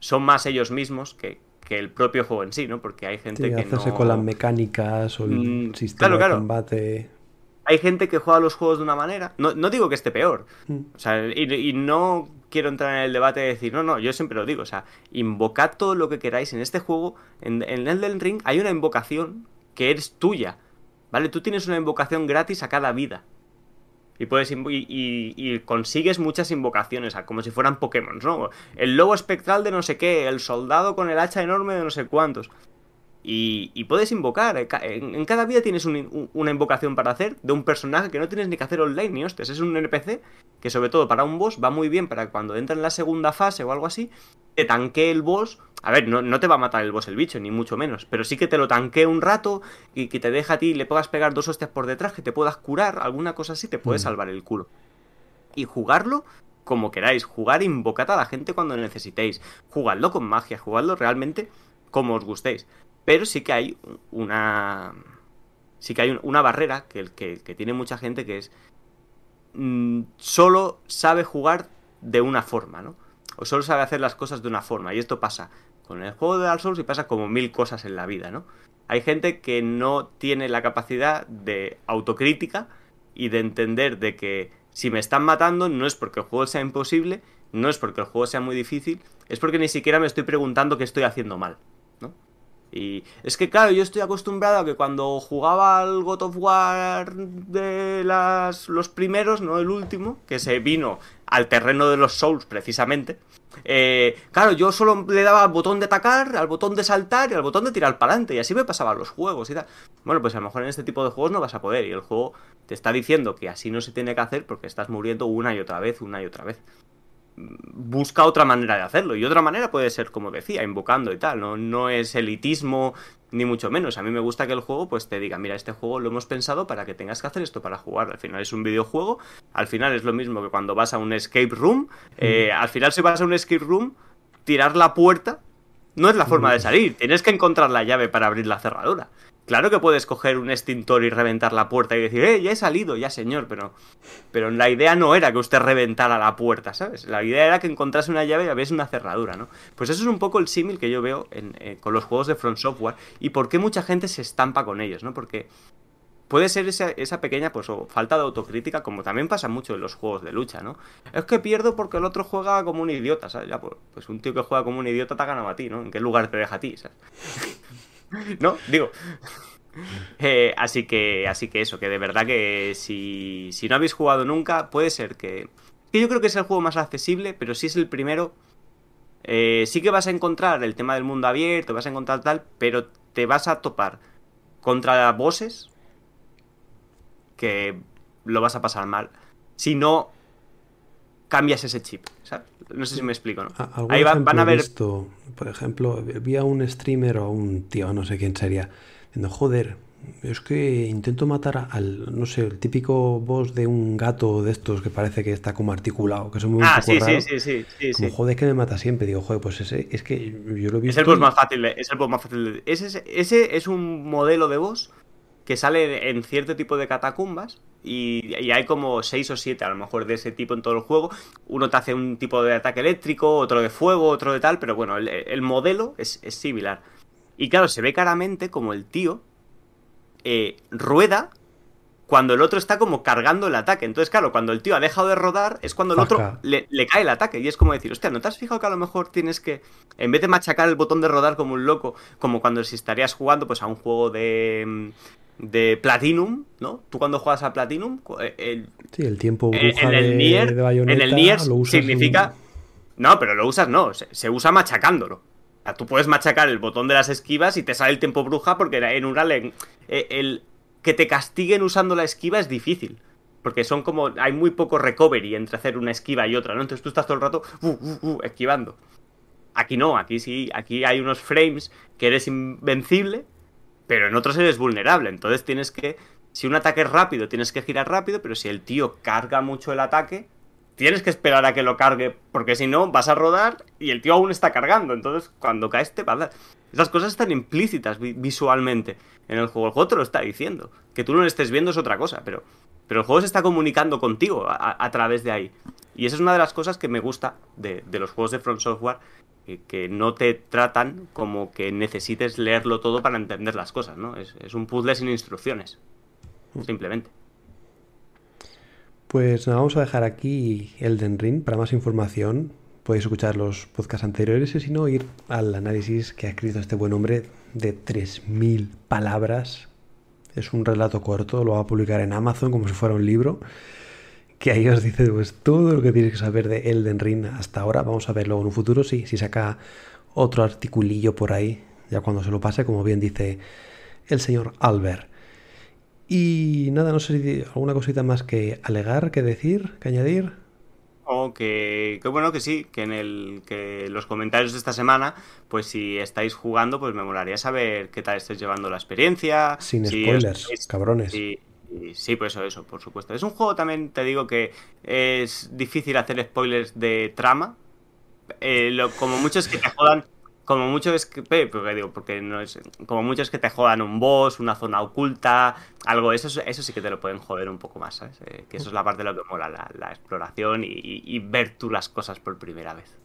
son más ellos mismos que, que el propio juego en sí, ¿no? Porque hay gente Sí, que hacerse no... con las mecánicas o el Mm, sistema claro, de claro. combate. Hay gente que juega los juegos de una manera. No, no digo que esté peor. Mm. O sea, y, y no quiero entrar en el debate de decir, no, no, yo siempre lo digo. O sea, invocad todo lo que queráis. En este juego, en, en Elden Ring, hay una invocación que es tuya. ¿Vale? Tú tienes una invocación gratis a cada vida. Y puedes y, y- y consigues muchas invocaciones, como si fueran Pokémon, ¿no? El lobo espectral de no sé qué, el soldado con el hacha enorme de no sé cuántos. Y, y puedes invocar. ca- En, en cada vida tienes un- un- una invocación para hacer de un personaje que no tienes ni que hacer online ni hostias. Es un NPC que, sobre todo para un boss, va muy bien para cuando entra en la segunda fase o algo así, te tanquee el boss. A ver, no, no te va a matar el boss el bicho, ni mucho menos. Pero sí que te lo tanquee un rato y que te deja a ti, le puedas pegar dos hostias por detrás, que te puedas curar, alguna cosa así, te puede Mm. salvar el culo. Y jugarlo como queráis. Jugar, invocad a la gente cuando necesitéis. Jugadlo con magia, jugadlo realmente como os gustéis. Pero sí que hay una. Sí que hay un- una barrera que, que, que tiene mucha gente que es. mm, solo sabe jugar de una forma, ¿no? O solo sabe hacer las cosas de una forma. Y esto pasa con el juego de Dark Souls y pasa como mil cosas en la vida, ¿no? Hay gente que no tiene la capacidad de autocrítica y de entender de que si me están matando no es porque el juego sea imposible, no es porque el juego sea muy difícil, es porque ni siquiera me estoy preguntando qué estoy haciendo mal. Y es que claro, yo estoy acostumbrado a que cuando jugaba al God of War de las, los primeros, no el último, que se vino al terreno de los Souls precisamente, eh, claro, yo solo le daba al botón de atacar, al botón de saltar y al botón de tirar para adelante, y así me pasaban los juegos y tal. Bueno, pues a lo mejor en este tipo de juegos no vas a poder, y el juego te está diciendo que así no se tiene que hacer porque estás muriendo una y otra vez, una y otra vez. Busca otra manera de hacerlo, y otra manera puede ser, como decía, invocando y tal, no, no es elitismo ni mucho menos. A mí me gusta que el juego pues te diga, mira, este juego lo hemos pensado para que tengas que hacer esto para jugar. Al final es un videojuego, al final es lo mismo que cuando vas a un escape room. Eh, al final si vas a un escape room, tirar la puerta no es la forma de salir. Tienes que encontrar la llave para abrir la cerradura. Claro que puedes coger un extintor y reventar la puerta y decir, eh, ya he salido, ya señor, pero, pero la idea no era que usted reventara la puerta, ¿sabes? La idea era que encontrase una llave y abriese una cerradura, ¿no? Pues eso es un poco el símil que yo veo eh, con los juegos de Front Software y por qué mucha gente se estampa con ellos, ¿no? Porque puede ser esa, pequeña pues, falta de autocrítica, como también pasa mucho en los juegos de lucha, ¿no? Es que pierdo porque el otro juega como un idiota, ¿sabes? Ya, pues, pues un tío que juega como un idiota te ha ganado a ti, ¿no? ¿En qué lugar te deja a ti, ¿sabes? ¿No? Digo. Eh, así que así que eso, que de verdad que si, si no habéis jugado nunca, puede ser que... que yo creo que es el juego más accesible, pero si es el primero, eh, sí que vas a encontrar el tema del mundo abierto, vas a encontrar tal, pero te vas a topar contra bosses que lo vas a pasar mal si no cambias ese chip, No sé si me explico, ¿no? A- algún Ahí va- van a ver... visto, por ejemplo, vi a un streamer o a un tío, no sé quién sería, diciendo, joder, es que intento matar al, no sé, el típico boss de un gato de estos que parece que está como articulado, que son muy Ah, sí, sí, sí, sí, sí, Como, joder, que me mata siempre. Digo, joder, pues ese, es que yo lo he visto. Es el boss más fácil, es el boss más fácil. ese, ese es un modelo de boss que sale en cierto tipo de catacumbas y, y hay como 6 o 7 a lo mejor de ese tipo en todo el juego. Uno te hace un tipo de ataque eléctrico, otro de fuego, otro de tal, pero bueno, el, el modelo es, es similar. Y claro, se ve claramente como el tío eh, rueda cuando el otro está como cargando el ataque. Entonces, claro, cuando el tío ha dejado de rodar es cuando el otro le cae el ataque. Y es como decir, hostia, ¿no te has fijado que a lo mejor tienes que, en vez de machacar el botón de rodar como un loco, como cuando si estarías jugando pues a un juego de, mm, de Platinum, ¿no? Tú cuando juegas a Platinum, eh, el, Sí, el tiempo en, bruja en el de, Nier, de en el Nier significa... en- No, pero lo usas no, se, se usa machacándolo. O sea, tú puedes machacar el botón de las esquivas y te sale el tiempo bruja porque en Ural el, el que te castiguen usando la esquiva es difícil. porque son como. Hay muy poco recovery entre hacer una esquiva y otra, ¿no? Entonces tú estás todo el rato uh, uh, uh, esquivando. Aquí no, aquí sí, aquí hay unos frames que eres invencible, pero en otros eres vulnerable. Entonces tienes que. Si un ataque es rápido, tienes que girar rápido, pero si el tío carga mucho el ataque, tienes que esperar a que lo cargue, porque si no, vas a rodar y el tío aún está cargando. Entonces, cuando caes, te va a dar. Esas cosas están implícitas visualmente en el juego. El juego te lo está diciendo. Que tú no lo estés viendo es otra cosa, pero, pero el juego se está comunicando contigo a, través de ahí. Y esa es una de las cosas que me gusta de, los juegos de Front Software, que, no te tratan como que necesites leerlo todo para entender las cosas, ¿no? Es, es un puzzle sin instrucciones. Simplemente. Pues vamos a dejar aquí Elden Ring. Para más información podéis escuchar los podcasts anteriores y si no ir al análisis que ha escrito este buen hombre de 3.000 palabras. Es un relato corto, lo va a publicar en Amazon como si fuera un libro. Que ahí os dice pues, todo lo que tienes que saber de Elden Ring hasta ahora. Vamos a verlo en un futuro, sí, si saca otro articulillo por ahí, ya cuando se lo pase, como bien dice el señor Albert. Y nada, no sé si alguna cosita más que alegar, que decir, que añadir. Que, bueno que sí, que en el que los comentarios de esta semana, pues si estáis jugando, pues me molaría saber qué tal estáis llevando la experiencia. Sin spoilers, cabrones. sí, pues eso, eso, por supuesto. Es un juego también, te digo que es difícil hacer spoilers de trama. Eh, lo, como muchos que te jodan como mucho es que, porque digo, porque no es, como mucho es que te jodan un boss, una zona oculta, algo, eso, eso sí que te lo pueden joder un poco más, ¿sabes? Eh, que eso es la parte de lo que mola, la, exploración y, ver tú las cosas por primera vez.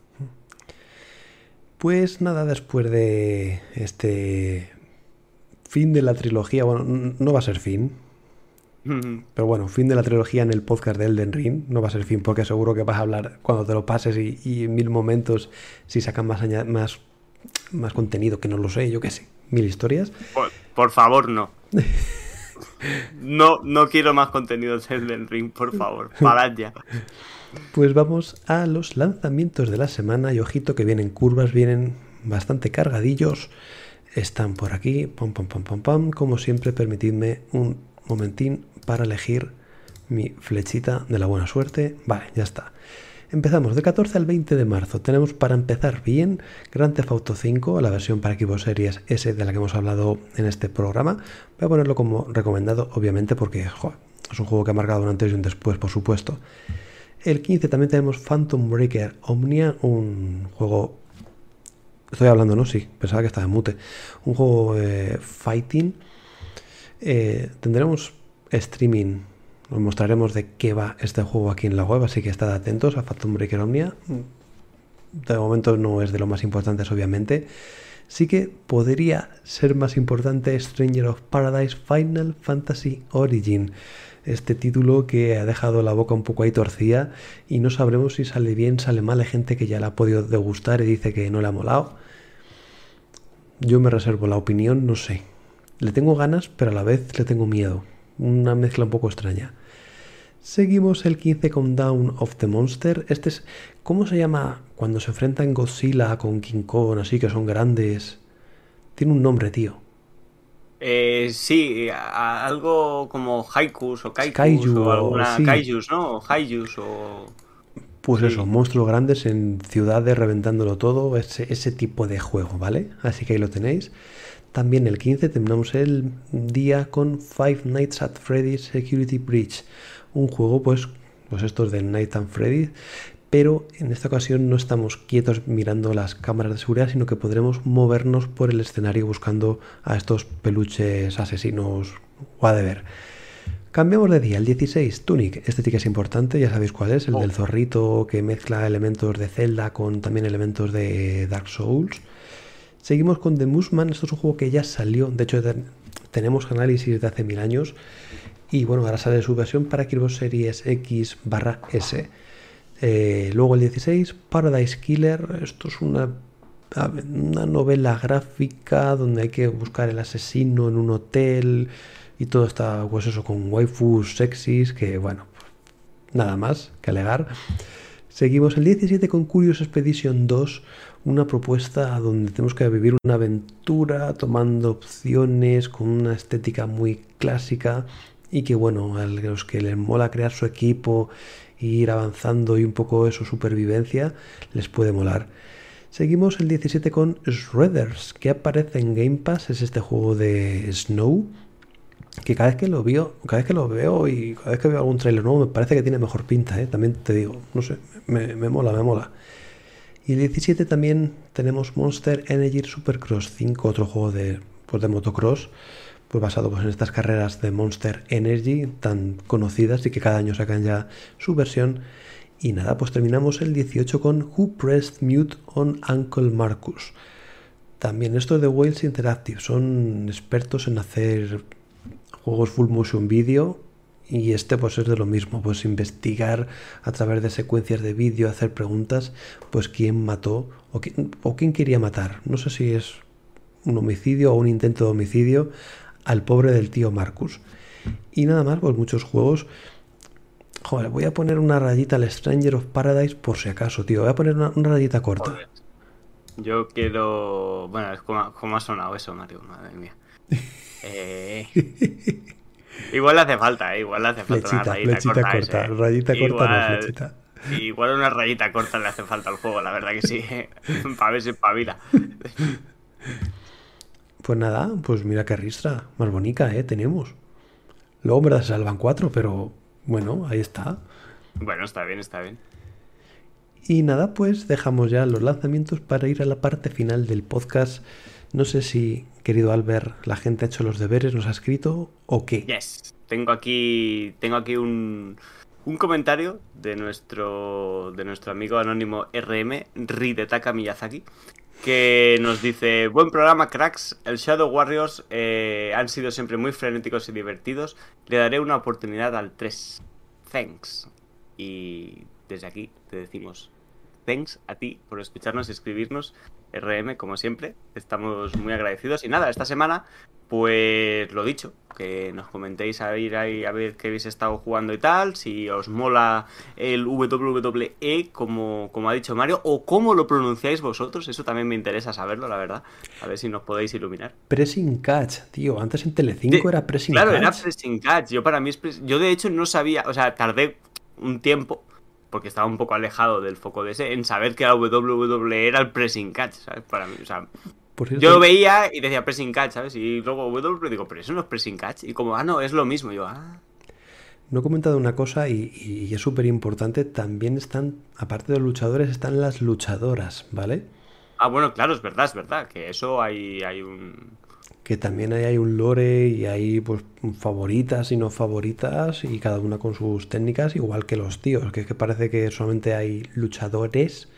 Pues nada, después de este fin de la trilogía, bueno, no va a ser fin, pero bueno, fin de la trilogía en el podcast de Elden Ring. No va a ser fin porque seguro que vas a hablar cuando te lo pases y, en mil momentos si sacan más, más más contenido que no lo sé, yo qué sé, mil historias. Por, favor, no. no, no quiero más contenido de Elden Ring, por favor, parad ya. Pues vamos a los lanzamientos de la semana y ojito que vienen curvas, vienen bastante cargadillos. Están por aquí, pam, pam, pam, pam, pam. Como siempre, permitidme un momentín para elegir mi flechita de la buena suerte. Vale, ya está. Empezamos del 14 al 20 de marzo. Tenemos para empezar bien Grand Theft Auto 5, la versión para Xbox Series S de la que hemos hablado en este programa. Voy a ponerlo como recomendado, obviamente, porque es un juego que ha marcado un antes y un después, por supuesto. El 15 también tenemos Phantom Breaker Omnia, un juego... Estoy hablando, ¿no? Sí, pensaba que estaba en mute. Un juego eh, fighting. Eh, tendremos streaming os mostraremos de qué va este juego aquí en la web, así que estad atentos a Phantom Breaker Omnia. De momento no es de lo más importantes, obviamente. Sí que podría ser más importante Stranger of Paradise Final Fantasy Origin. Este título que ha dejado la boca un poco ahí torcida y no sabremos si sale bien, sale mal. Hay gente que ya la ha podido degustar y dice que no le ha molado. Yo me reservo la opinión, no sé. Le tengo ganas, pero a la vez le tengo miedo una mezcla un poco extraña. Seguimos el 15 con Down of the Monster. Este es. ¿Cómo se llama cuando se enfrentan Godzilla con King Kong, así que son grandes? Tiene un nombre, tío. Eh, sí, algo como haikus o kaikus o alguna ¿no? O o... Pues eso, monstruos grandes en ciudades reventándolo todo, ese, ese tipo de juego, ¿vale? Así que ahí lo tenéis. También el 15 terminamos el día con Five Nights at Freddy's Security Breach, un juego pues, pues estos de Night and Freddy, pero en esta ocasión no estamos quietos mirando las cámaras de seguridad, sino que podremos movernos por el escenario buscando a estos peluches asesinos o a ver. Cambiamos de día, el 16, Tunic. Este que es importante, ya sabéis cuál es, el oh. del zorrito que mezcla elementos de Zelda con también elementos de Dark Souls. Seguimos con The Musman, esto es un juego que ya salió, de hecho tenemos análisis de hace mil años y bueno, ahora sale su versión para Xbox Series X barra S. Eh, luego el 16, Paradise Killer, esto es una, una novela gráfica donde hay que buscar el asesino en un hotel y todo está pues eso con waifus sexys que bueno, nada más que alegar. Seguimos el 17 con Curious Expedition 2, una propuesta donde tenemos que vivir una aventura tomando opciones con una estética muy clásica y que bueno, a los que les mola crear su equipo, ir avanzando y un poco eso, supervivencia, les puede molar. Seguimos el 17 con Shredders, que aparece en Game Pass, es este juego de Snow, que cada vez que lo veo, cada vez que lo veo y cada vez que veo algún trailer nuevo me parece que tiene mejor pinta, ¿eh? también te digo, no sé, me, me mola, me mola. Y el 17 también tenemos Monster Energy Supercross 5, otro juego de, pues de motocross, pues basado pues en estas carreras de Monster Energy tan conocidas y que cada año sacan ya su versión. Y nada, pues terminamos el 18 con Who Pressed Mute on Uncle Marcus. También esto de Wales Interactive, son expertos en hacer juegos full motion video y este pues es de lo mismo, pues investigar a través de secuencias de vídeo, hacer preguntas, pues quién mató o quién, o quién quería matar. No sé si es un homicidio o un intento de homicidio al pobre del tío Marcus. Y nada más, pues muchos juegos. Joder, voy a poner una rayita al Stranger of Paradise por si acaso, tío. Voy a poner una, una rayita corta. Joder. Yo quiero. Bueno, es como, como ha sonado eso, Mario, madre mía. Eh, Igual le hace falta, ¿eh? igual le hace falta Flechita, una rayita corta. corta. ese, ¿eh? Rayita corta, no Igual- flechita. Igual una rayita corta le hace falta al juego, la verdad que sí. Para ver si espabila. Pues nada, pues mira qué ristra. Más bonita, ¿eh? Tenemos. Luego en verdad se salvan cuatro, pero bueno, ahí está. Bueno, está bien, está bien. Y nada, pues dejamos ya los lanzamientos para ir a la parte final del podcast. No sé si, querido Albert, la gente ha hecho los deberes, nos ha escrito o qué. Yes. Tengo aquí, tengo aquí un, un comentario de nuestro, de nuestro amigo anónimo RM, Ridetaka Miyazaki, que nos dice, buen programa cracks, el Shadow Warriors eh, han sido siempre muy frenéticos y divertidos, le daré una oportunidad al 3. Thanks. Y desde aquí te decimos, thanks a ti por escucharnos y escribirnos, RM, como siempre, estamos muy agradecidos. Y nada, esta semana, pues lo dicho, que nos comentéis a ir ahí a ver qué habéis estado jugando y tal, si os mola el WWE, como, como ha dicho Mario, o cómo lo pronunciáis vosotros, eso también me interesa saberlo, la verdad. A ver si nos podéis iluminar. Pressing Catch, tío. Antes en Telecinco De- era Pressing Claro, Catch. era pressing catch. Yo para mí es Yo de hecho no sabía, o sea, tardé un tiempo, porque estaba un poco alejado del foco de ese, en saber que la WWE era el pressing catch, ¿sabes? Para mí, o sea, cierto, yo lo veía y decía pressing catch, ¿sabes? Y luego WWE digo, pero eso no es pressing catch. Y como, ah, no, es lo mismo. Y yo, ah. No he comentado una cosa y, y es súper importante. También están, aparte de los luchadores, están las luchadoras, ¿vale? Ah, bueno, claro, es verdad, es verdad, que eso hay, hay un... Que también ahí hay un lore y hay pues favoritas y no favoritas y cada una con sus técnicas, igual que los tíos, que es que parece que solamente hay luchadores,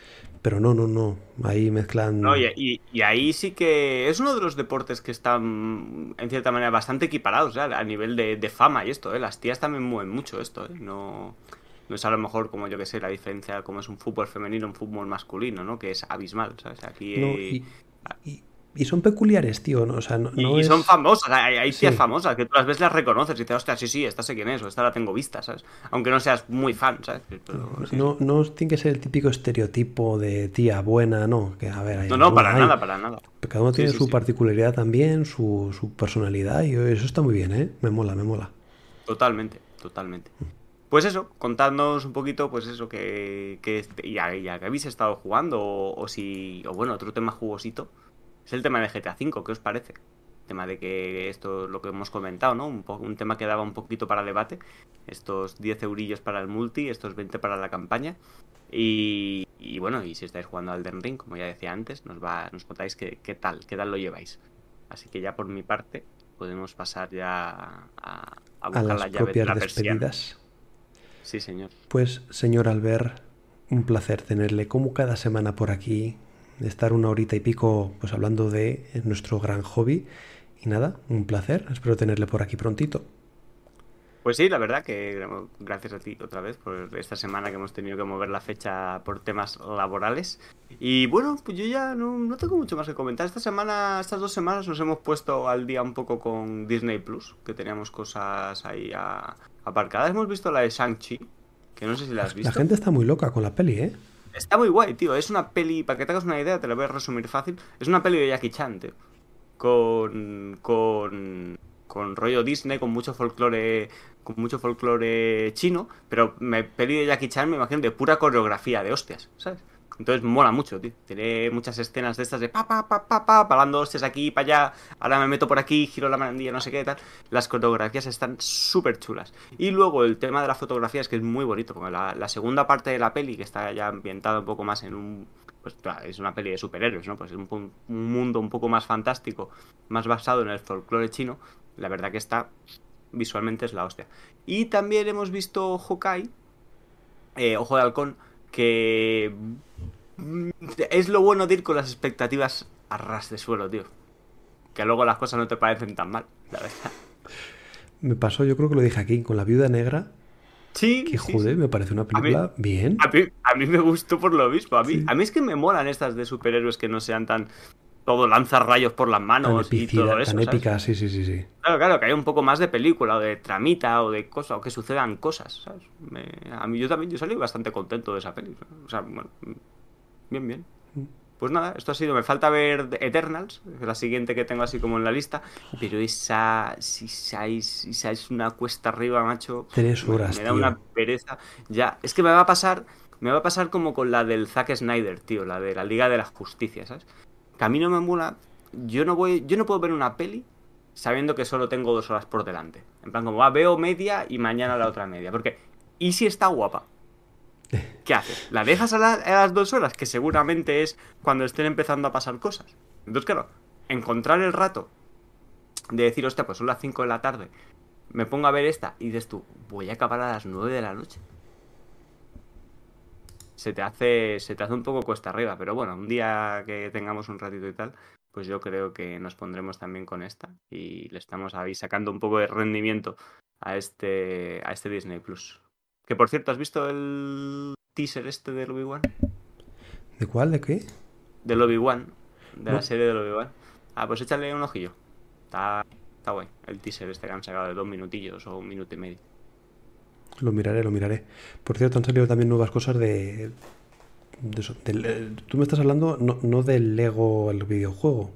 pero no, no, no. Ahí mezclan. No, y, y- y ahí sí que es uno de los deportes que están, en cierta manera, bastante equiparados ¿eh? a nivel de, de fama y esto, ¿eh? Las tías también mueven mucho esto, ¿eh? No, no es a lo mejor como yo que sé, la diferencia como es un fútbol femenino, un fútbol masculino, ¿no? Que es abismal, ¿sabes? Aquí... No, y, y- y son peculiares, tío, ¿no? O sea, no, Y, no y es- son famosas, hay, hay tías Sí. famosas que tú las ves, las reconoces y dices, hostia, sí, sí, esta sé quién es, o esta la tengo vista, ¿sabes? Aunque no seas muy fan, ¿sabes? Pero, sí, No, no tiene que ser el típico estereotipo de tía buena, no. Que a ver, hay No, no, para hay. nada, para nada. Cada uno tiene sí, su particularidad también, su, su personalidad, y eso está muy bien, ¿eh? Me mola, me mola. Totalmente, totalmente. Pues eso, contadnos un poquito, pues eso, que, que ya, ya que habéis estado jugando, o, o si, o bueno, otro tema jugosito, es el tema de GTA V, ¿qué os parece? El tema de que esto, lo que hemos comentado, ¿no? Un, un tema que daba un poquito para debate, estos 10 eurillos para el multi, estos 20 para la campaña, y, y bueno, y si estáis jugando al Den Ring, como ya decía antes, nos va, nos contáis qué, qué tal, qué tal lo lleváis. Así que ya por mi parte, podemos pasar ya a, a A buscar las la llave de la despedidas. Sí, señor. Pues, señor Albert, un placer tenerle como cada semana por aquí, de estar una horita y pico pues hablando de nuestro gran hobby. Y nada, un placer, espero tenerle por aquí prontito. Pues sí, la verdad que gracias a ti otra vez por esta semana que hemos tenido que mover la fecha por temas laborales. Y bueno, pues yo ya no, no tengo mucho más que comentar. Esta semana, estas dos semanas nos hemos puesto al día un poco con Disney Plus, que teníamos cosas ahí a- aparcadas. Hemos visto la de Shang-Chi, que no sé si la has visto. La gente está muy loca con la peli, ¿eh? Está muy guay, tío. Es una peli, para que te hagas una idea, te la voy a resumir fácil. Es una peli de Jackie Chan, tío. Con. con. con rollo Disney, con mucho folclore, con mucho folclore chino, pero peli de Jackie Chan me imagino de pura coreografía de hostias, ¿sabes? Entonces mola mucho, tío. Tiene muchas escenas de estas de pa, pa, pa, pa, pa, parando hostias aquí para allá. Ahora me meto por aquí, giro la mandilla, no sé qué tal. Las coreografías están súper chulas. Y luego el tema de la fotografía es que es muy bonito. Porque la, segunda parte de la peli, que está ya ambientada un poco más en un. Pues es una peli de superhéroes, ¿no? Pues es un, un mundo un poco más fantástico, más basado en el folclore chino. La verdad que está. Visualmente es la hostia. Y también hemos visto Hawkeye, eh, Ojo de Halcón, que mm, es lo bueno de ir con las expectativas a ras de suelo, tío. Que luego las cosas no te parecen tan mal, la verdad. Me pasó, yo creo que lo dije aquí, con la viuda negra. Sí, Que sí, joder, sí. me parece una película bien. A mí, a mí me gustó por lo mismo. A mí, Sí. a mí es que me molan estas de superhéroes que no sean tan. Todo lanza rayos por las manos y epicida- todo eso. tan épica, sí, sí, sí, sí. Claro, claro, que hay un poco más de película o de tramita o de cosas, o que sucedan cosas, ¿sabes? Me- a mí yo también, yo salí bastante contento de esa peli. O sea, bueno, bien, bien. Pues nada, esto ha sido, me falta ver Eternals, que es la siguiente que tengo así como en la lista, pero esa, si esa es una cuesta arriba, macho. Tres me- horas, Me, da tío. una pereza. Ya, es que me va a pasar, me va a pasar como con la del Zack Snyder, tío, la de la Liga de la Justicia, ¿sabes? Que a mí no me mola, yo no voy, yo no puedo ver una peli sabiendo que solo tengo dos horas por delante. En plan, como va, veo media y mañana la otra media. Porque, ¿y si está guapa? ¿Qué haces? ¿La dejas a, a las dos horas? Que seguramente es cuando estén empezando a pasar cosas. Entonces, claro, encontrar el rato de decir, hostia, pues son las 5 de la tarde, me pongo a ver esta y dices tú, voy a acabar a las 9 de la noche. Se te hace, se te hace un poco cuesta arriba, pero bueno, un día que tengamos un ratito y tal, pues yo creo que nos pondremos también con esta y le estamos ahí sacando un poco de rendimiento a este, a este Disney Plus. Que por cierto, ¿has visto el teaser este del Obi-Wan? ¿De cuál? ¿De qué? Del Obi-Wan, de No. la serie del Obi-Wan. Ah, pues échale un ojillo. Está, está guay. El teaser este que han sacado de dos minutillos o un minuto y medio. Lo miraré, lo miraré. Por cierto, han salido también nuevas cosas de. de eso, eh, tú me estás hablando no, no del Lego, el videojuego.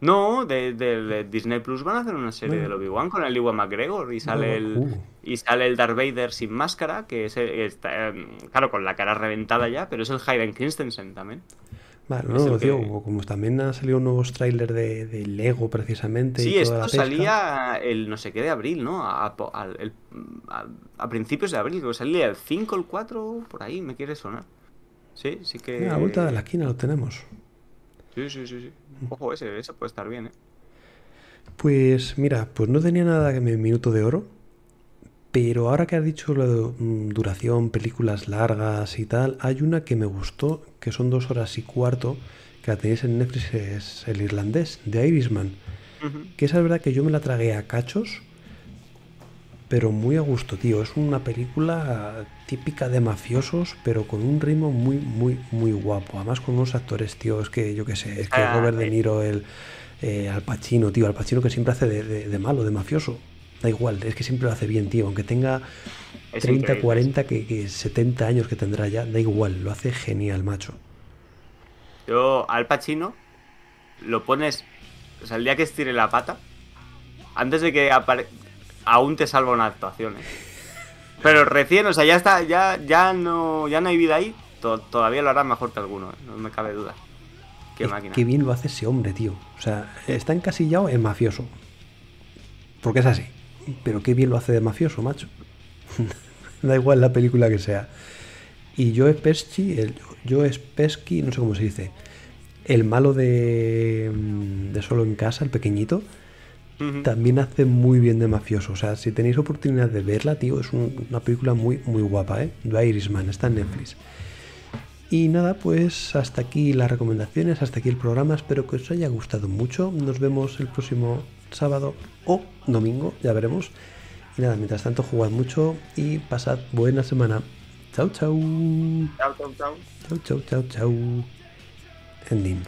No, de, de- de Disney Plus van a hacer una serie No. del Obi-Wan con el Iwan McGregor y sale el Uh. y sale el Darth Vader sin máscara, que es el- está, eh, claro, con la cara reventada ya, pero es el Hayden Christensen también. Vale, no, lo digo, que- como también han salido nuevos trailers de, de Lego precisamente. Sí, y toda esto la salía el no sé qué de abril, ¿no? A, a- al- el- a- a principios de abril, creo que salía el 5, el 4, por ahí, me quiere sonar. Sí, sí que... Mira, a la vuelta de la esquina lo tenemos. Sí, sí, sí, sí. Ojo, ese, ese puede estar bien, ¿eh? Pues mira, pues no tenía nada que me minuto de oro, pero ahora que has dicho lo de mm, duración, películas largas y tal, hay una que me gustó, que son dos horas y cuarto, que la tenéis en Netflix, es el irlandés, de Irishman. Que esa es verdad que yo me la tragué a cachos, pero muy a gusto, tío. Es una película típica de mafiosos, pero con un ritmo muy, muy, muy guapo. Además con unos actores, tío, es que yo qué sé, es que Ah, Robert De. Niro, el eh, Al Pacino, tío, Al Pacino que siempre hace de, de- de malo, de mafioso. Da igual, es que siempre lo hace bien, tío. Aunque tenga Es 30, increíble, 40, que, que 70 años que tendrá ya, da igual, lo hace genial, macho. Yo, Al Pacino, lo pones. O sea, el día que estire la pata, antes de que apare... aún te salva una actuación, ¿eh? Pero recién, o sea, ya está, ya, ya no, ya no hay vida ahí, to- todavía lo hará mejor que alguno, ¿eh? no me cabe duda. Qué Es máquina. Qué bien lo hace ese hombre, tío. O sea, está encasillado en mafioso. Porque es así. Pero qué bien lo hace de mafioso, macho. da igual la película que sea. Y Joe Pesci, el Joe Pesci, no sé cómo se dice, el malo de, mm, de Solo en Casa, el pequeñito, también hace muy bien de mafioso. O sea, si tenéis oportunidad de verla, tío, es un- una película muy, muy guapa, ¿eh? The Irishman, está en Netflix. Y nada, pues hasta aquí las recomendaciones, hasta aquí el programa. Espero que os haya gustado mucho. Nos vemos el próximo sábado o domingo, ya veremos. Y nada, mientras tanto, jugad mucho y pasad buena semana. Chau, chau. Chau, chau, chau. Chau, chau, chau, chau. Ending.